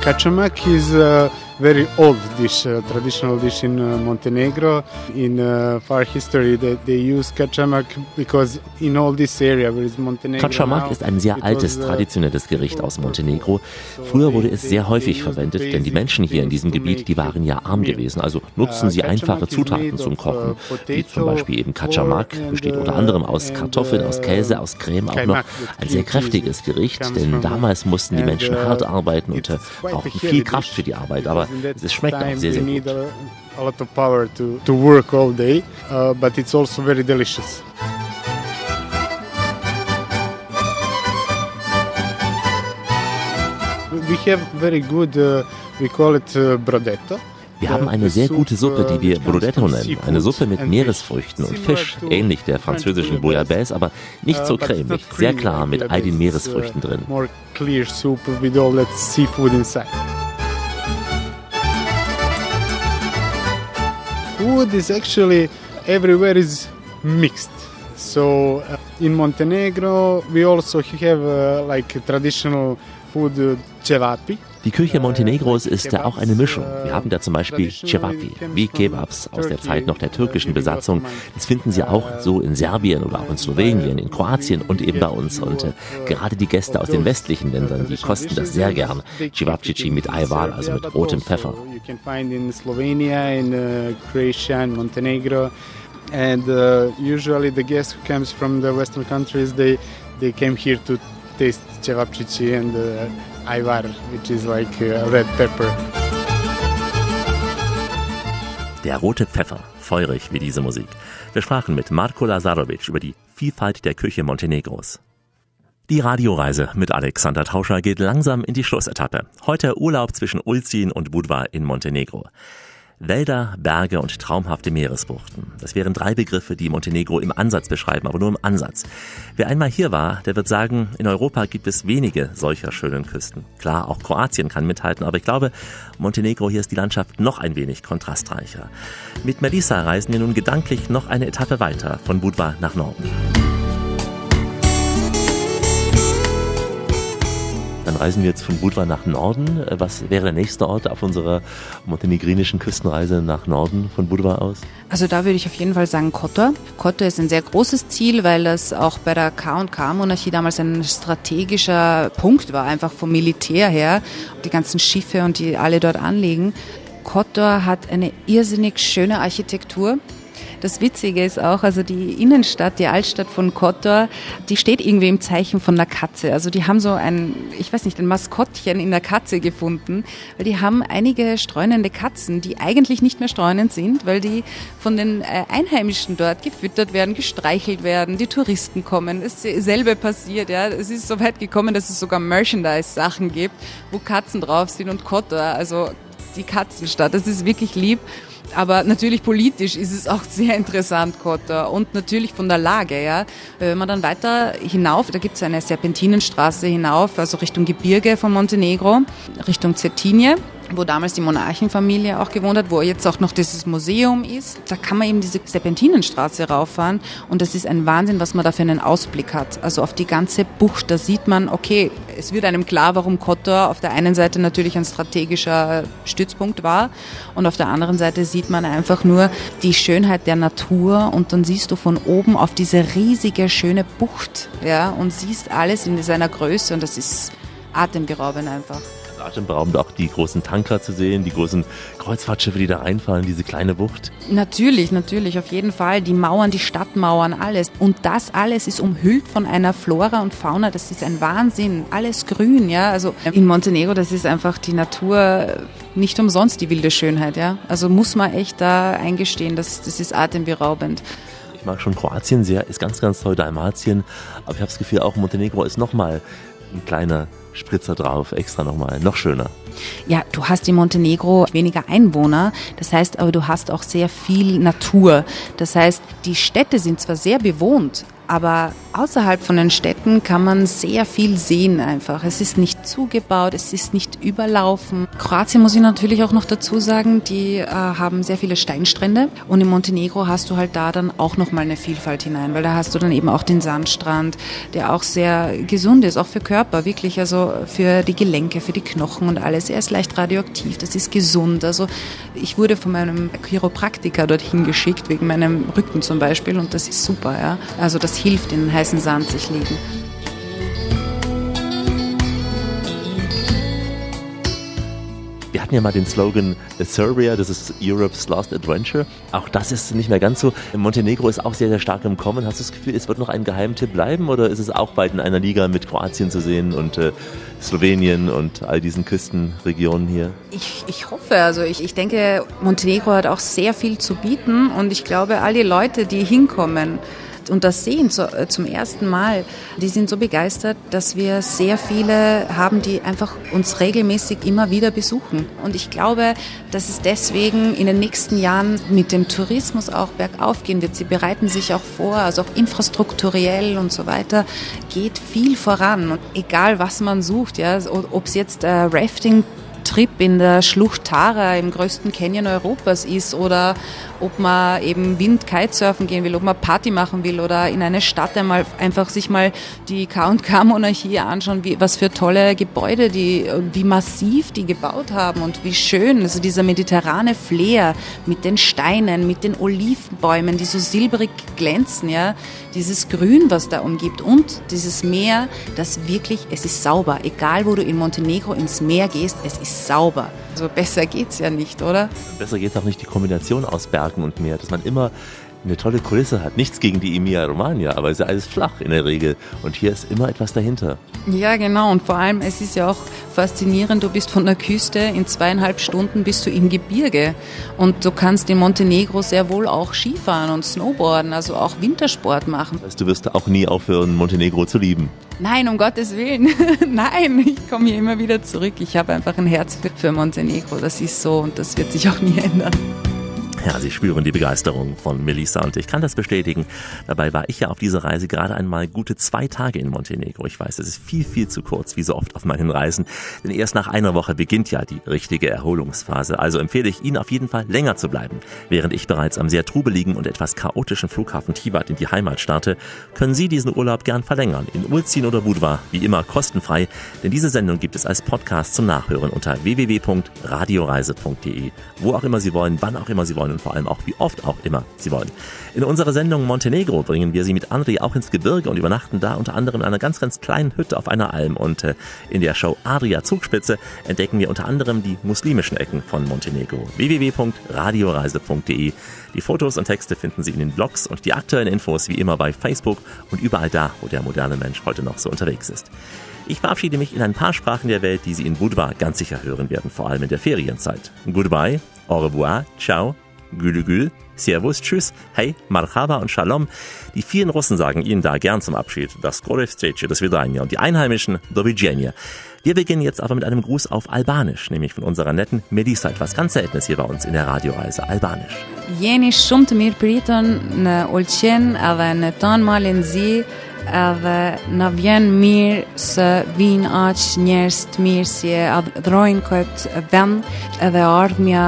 Speaker 10: Kačamak is a very old dish, a traditional dish in uh, Montenegro. In uh, far history, they, they use kačamak because in all this area where is Montenegro.
Speaker 2: Kačamak ist ein sehr altes, traditionelles Gericht aus Montenegro. Früher wurde es sehr häufig verwendet, denn die Menschen hier in diesem Gebiet, die waren ja arm gewesen. Also nutzten sie einfache Zutaten zum Kochen, wie zum Beispiel eben Kačamak, besteht unter anderem aus Kartoffeln, aus Käse, aus Creme, auch noch ein sehr kräftiges Gericht, denn damals mussten die Menschen hart arbeiten und brauchten viel Kraft für die Arbeit. Aber es schmeckt auch sehr, sehr gut.
Speaker 10: A lot of power to, to work all day, uh, but it's also very delicious. We have very good, uh, we call it uh, brodetto.
Speaker 2: Wir haben eine sehr gute Suppe, die wir Brodetto nennen. Eine Suppe mit Meeresfrüchten und Fisch, ähnlich der französischen Bouillabaisse, aber nicht so cremig, sehr klar mit all den Meeresfrüchten drin.
Speaker 10: Food is actually everywhere is mixed. So uh, in Montenegro, we also have uh, like traditional food uh, cevapi.
Speaker 2: Die Küche Montenegros ist da auch eine Mischung. Wir haben da zum Beispiel Cevapi, wie Kebabs aus der Zeit noch der türkischen Besatzung. Das finden Sie auch so in Serbien oder auch in Slowenien, in Kroatien und eben bei uns. Und äh, gerade die Gäste aus den westlichen Ländern, die kosten das sehr gern. Cevapcici mit Ayvar, also mit rotem Pfeffer.
Speaker 10: Uh. And uh, usually the guest who comes from the western countries, they, they came here to taste cevapcici and uh, ayvar, which is like uh, red pepper.
Speaker 2: Der rote Pfeffer, feurig wie diese Musik. Wir sprachen mit Marko Lazarovic über die Vielfalt der Küche Montenegros. Die Radioreise mit Alexander Tauscher geht langsam in die Schlussetappe. Heute Urlaub zwischen Ulzin und Budva in Montenegro. Wälder, Berge und traumhafte Meeresbuchten. Das wären drei Begriffe, die Montenegro im Ansatz beschreiben, aber nur im Ansatz. Wer einmal hier war, der wird sagen, in Europa gibt es wenige solcher schönen Küsten. Klar, auch Kroatien kann mithalten, aber ich glaube, Montenegro hier ist die Landschaft noch ein wenig kontrastreicher. Mit Melissa reisen wir nun gedanklich noch eine Etappe weiter von Budva nach Norden. Dann reisen wir jetzt von Budva nach Norden. Was wäre der nächste Ort auf unserer montenegrinischen Küstenreise nach Norden von Budva aus?
Speaker 5: Also da würde ich auf jeden Fall sagen Kotor. Kotor ist ein sehr großes Ziel, weil das auch bei der K&K-Monarchie damals ein strategischer Punkt war, einfach vom Militär her. Die ganzen Schiffe und die alle dort anlegen. Kotor hat eine irrsinnig schöne Architektur. Das Witzige ist auch, also die Innenstadt, die Altstadt von Kotor, die steht irgendwie im Zeichen von einer Katze. Also die haben so ein, ich weiß nicht, ein Maskottchen in der Katze gefunden, weil die haben einige streunende Katzen, die eigentlich nicht mehr streunend sind, weil die von den äh, Einheimischen dort gefüttert werden, gestreichelt werden, die Touristen kommen. Dasselbe passiert, ja. Es ist so weit gekommen, dass es sogar Merchandise-Sachen gibt, wo Katzen drauf sind und Kotor, also die Katzenstadt. Das ist wirklich lieb. Aber natürlich politisch ist es auch sehr interessant, Kotter. Und natürlich von der Lage, ja. Wenn man dann weiter hinauf, da gibt es eine Serpentinenstraße hinauf, also Richtung Gebirge von Montenegro, Richtung Cetinje wo damals die Monarchenfamilie auch gewohnt hat, wo jetzt auch noch dieses Museum ist. Da kann man eben diese Serpentinenstraße rauffahren und das ist ein Wahnsinn, was man da für einen Ausblick hat. Also auf die ganze Bucht, da sieht man, okay, es wird einem klar, warum Kotor auf der einen Seite natürlich ein strategischer Stützpunkt war und auf der anderen Seite sieht man einfach nur die Schönheit der Natur und dann siehst du von oben auf diese riesige, schöne Bucht, ja, und siehst alles in seiner Größe und das ist atemberaubend einfach
Speaker 2: atemberaubend auch die großen Tanker zu sehen, die großen Kreuzfahrtschiffe, die da einfallen, diese kleine Bucht.
Speaker 5: Natürlich, natürlich, auf jeden Fall. Die Mauern, die Stadtmauern, alles. Und das alles ist umhüllt von einer Flora und Fauna. Das ist ein Wahnsinn. Alles grün, ja. Also in Montenegro, das ist einfach die Natur nicht umsonst die wilde Schönheit, ja. Also muss man echt da eingestehen, das, das ist atemberaubend.
Speaker 2: Ich mag schon Kroatien sehr, ist ganz, ganz toll, Dalmatien. Aber ich habe das Gefühl, auch Montenegro ist nochmal ein kleiner Spritzer drauf, extra nochmal, noch schöner.
Speaker 5: Ja, du hast in Montenegro weniger Einwohner, das heißt aber du hast auch sehr viel Natur. Das heißt, die Städte sind zwar sehr bewohnt, aber außerhalb von den Städten kann man sehr viel sehen einfach. Es ist nicht zugebaut, es ist nicht überlaufen. Kroatien muss ich natürlich auch noch dazu sagen, die äh, haben sehr viele Steinstrände und in Montenegro hast du halt da dann auch nochmal eine Vielfalt hinein, weil da hast du dann eben auch den Sandstrand, der auch sehr gesund ist, auch für Körper, wirklich, also für die Gelenke, für die Knochen und alles. Er ist leicht radioaktiv, das ist gesund. Also ich wurde von meinem Chiropraktiker dorthin geschickt, wegen meinem Rücken zum Beispiel und das ist super, ja. Also das hilft, in den heißen Sand sich legen.
Speaker 2: Wir hatten ja mal den Slogan Serbia, das ist Europe's Lost Adventure. Auch das ist nicht mehr ganz so. Montenegro ist auch sehr, sehr stark im Kommen. Hast du das Gefühl, es wird noch ein Geheimtipp bleiben oder ist es auch bald in einer Liga mit Kroatien zu sehen und äh, Slowenien und all diesen Küstenregionen hier?
Speaker 5: Ich, ich hoffe, also ich, ich denke, Montenegro hat auch sehr viel zu bieten und ich glaube, all die Leute, die hinkommen, und das sehen so, äh, zum ersten Mal, die sind so begeistert, dass wir sehr viele haben, die einfach uns regelmäßig immer wieder besuchen. Und ich glaube, dass es deswegen in den nächsten Jahren mit dem Tourismus auch bergauf gehen wird. Sie bereiten sich auch vor, also auch infrastrukturell und so weiter, geht viel voran. Und egal, was man sucht, ja, ob es jetzt äh, Rafting Trip in der Schlucht Tara im größten Canyon Europas ist oder ob man eben Wind-Kitesurfen gehen will, ob man Party machen will oder in eine Stadt einmal einfach sich mal die K&K-Monarchie anschauen, wie, was für tolle Gebäude, die, wie massiv die gebaut haben und wie schön, also dieser mediterrane Flair mit den Steinen, mit den Olivenbäumen, die so silbrig glänzen, ja, dieses Grün, was da umgibt und dieses Meer, das wirklich, es ist sauber, egal wo du in Montenegro ins Meer gehst, es ist sauber. Also besser geht's ja nicht, oder?
Speaker 2: Besser geht's auch nicht die Kombination aus Bergen und Meer, dass man immer eine tolle Kulisse hat. Nichts gegen die Emilia Romagna, aber es ist alles flach in der Regel. Und hier ist immer etwas dahinter.
Speaker 5: Ja, genau. Und vor allem, es ist ja auch faszinierend, du bist von der Küste, in zweieinhalb Stunden bist du im Gebirge. Und du kannst in Montenegro sehr wohl auch Skifahren und Snowboarden, also auch Wintersport machen.
Speaker 2: Das heißt, du wirst auch nie aufhören, Montenegro zu lieben.
Speaker 5: Nein, um Gottes Willen. Nein, ich komme hier immer wieder zurück. Ich habe einfach ein Herz für Montenegro. Das ist so und das wird sich auch nie ändern.
Speaker 2: Ja, Sie spüren die Begeisterung von Melissa und ich kann das bestätigen. Dabei war ich ja auf dieser Reise gerade einmal gute zwei Tage in Montenegro. Ich weiß, es ist viel, viel zu kurz, wie so oft auf meinen Reisen, denn erst nach einer Woche beginnt ja die richtige Erholungsphase. Also empfehle ich Ihnen auf jeden Fall länger zu bleiben. Während ich bereits am sehr trubeligen und etwas chaotischen Flughafen Tivat in die Heimat starte, können Sie diesen Urlaub gern verlängern. In Ulzin oder Budva, wie immer kostenfrei, denn diese Sendung gibt es als Podcast zum Nachhören unter www.radioreise.de. Wo auch immer Sie wollen, wann auch immer Sie wollen wollen und vor allem auch wie oft auch immer sie wollen. In unserer Sendung Montenegro bringen wir sie mit Andri auch ins Gebirge und übernachten da unter anderem in einer ganz, ganz kleinen Hütte auf einer Alm. Und äh, in der Show Adria Zugspitze entdecken wir unter anderem die muslimischen Ecken von Montenegro. www.radioreise.de Die Fotos und Texte finden Sie in den Blogs und die aktuellen Infos wie immer bei Facebook und überall da, wo der moderne Mensch heute noch so unterwegs ist. Ich verabschiede mich in ein paar Sprachen der Welt, die Sie in Budva ganz sicher hören werden, vor allem in der Ferienzeit. Goodbye, au revoir, ciao, Gülü Servus, Tschüss, Hey, Marhaba und Shalom. Die vielen Russen sagen Ihnen da gern zum Abschied das Korev Streche, das Vidania und die Einheimischen Dovidzenia. Wir beginnen jetzt aber mit einem Gruß auf Albanisch, nämlich von unserer netten Melissa, etwas ganz Seltenes hier bei uns in der Radioreise, Albanisch.
Speaker 5: Jeni shumë të mirë priton në Ulqen edhe në tonë malin zi edhe në vjen mirë se vinë aq njerëz të mirë si e adhrojnë këtë vend edhe ardhmja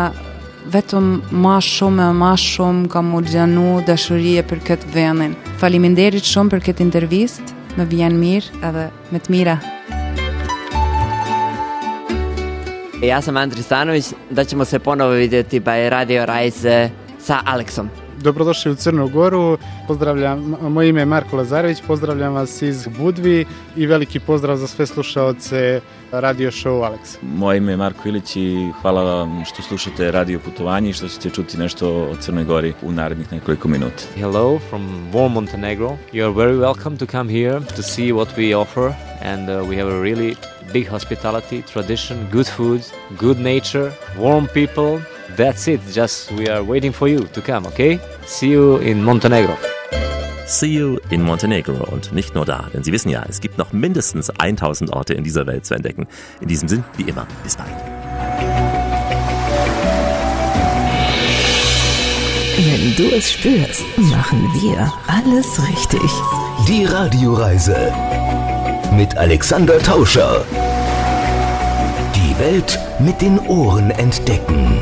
Speaker 5: vetëm ma shumë e ma shumë ka mu gjanu dashurie për këtë vendin. Faliminderit shumë për këtë intervist, më vjen mirë edhe me të mira.
Speaker 4: Ja sam Andri Stanović, da ćemo se ponovo vidjeti by Radio Rise sa Aleksom.
Speaker 10: Dobrodošli u Crnu Goru. Pozdravljam, moje ime je Marko Lazarević, pozdravljam vas iz Budvi i veliki pozdrav za sve slušaoce radio show Alex.
Speaker 8: Moje ime je Marko Ilić i hvala vam što slušate radio putovanje i što ćete čuti nešto o Crnoj Gori u narednih nekoliko minuta.
Speaker 3: Hello from warm Montenegro. You are very welcome to come here to see what we offer and uh, we have a really big hospitality, tradition, good food, good nature, warm people That's it. Just we are waiting for you to come, okay? See you in Montenegro.
Speaker 2: See you in Montenegro und nicht nur da, denn Sie wissen ja, es gibt noch mindestens 1000 Orte in dieser Welt zu entdecken. In diesem Sinn, wie immer, bis bald.
Speaker 1: Wenn du es spürst, machen wir alles richtig. Die Radioreise mit Alexander Tauscher. Die Welt mit den Ohren entdecken.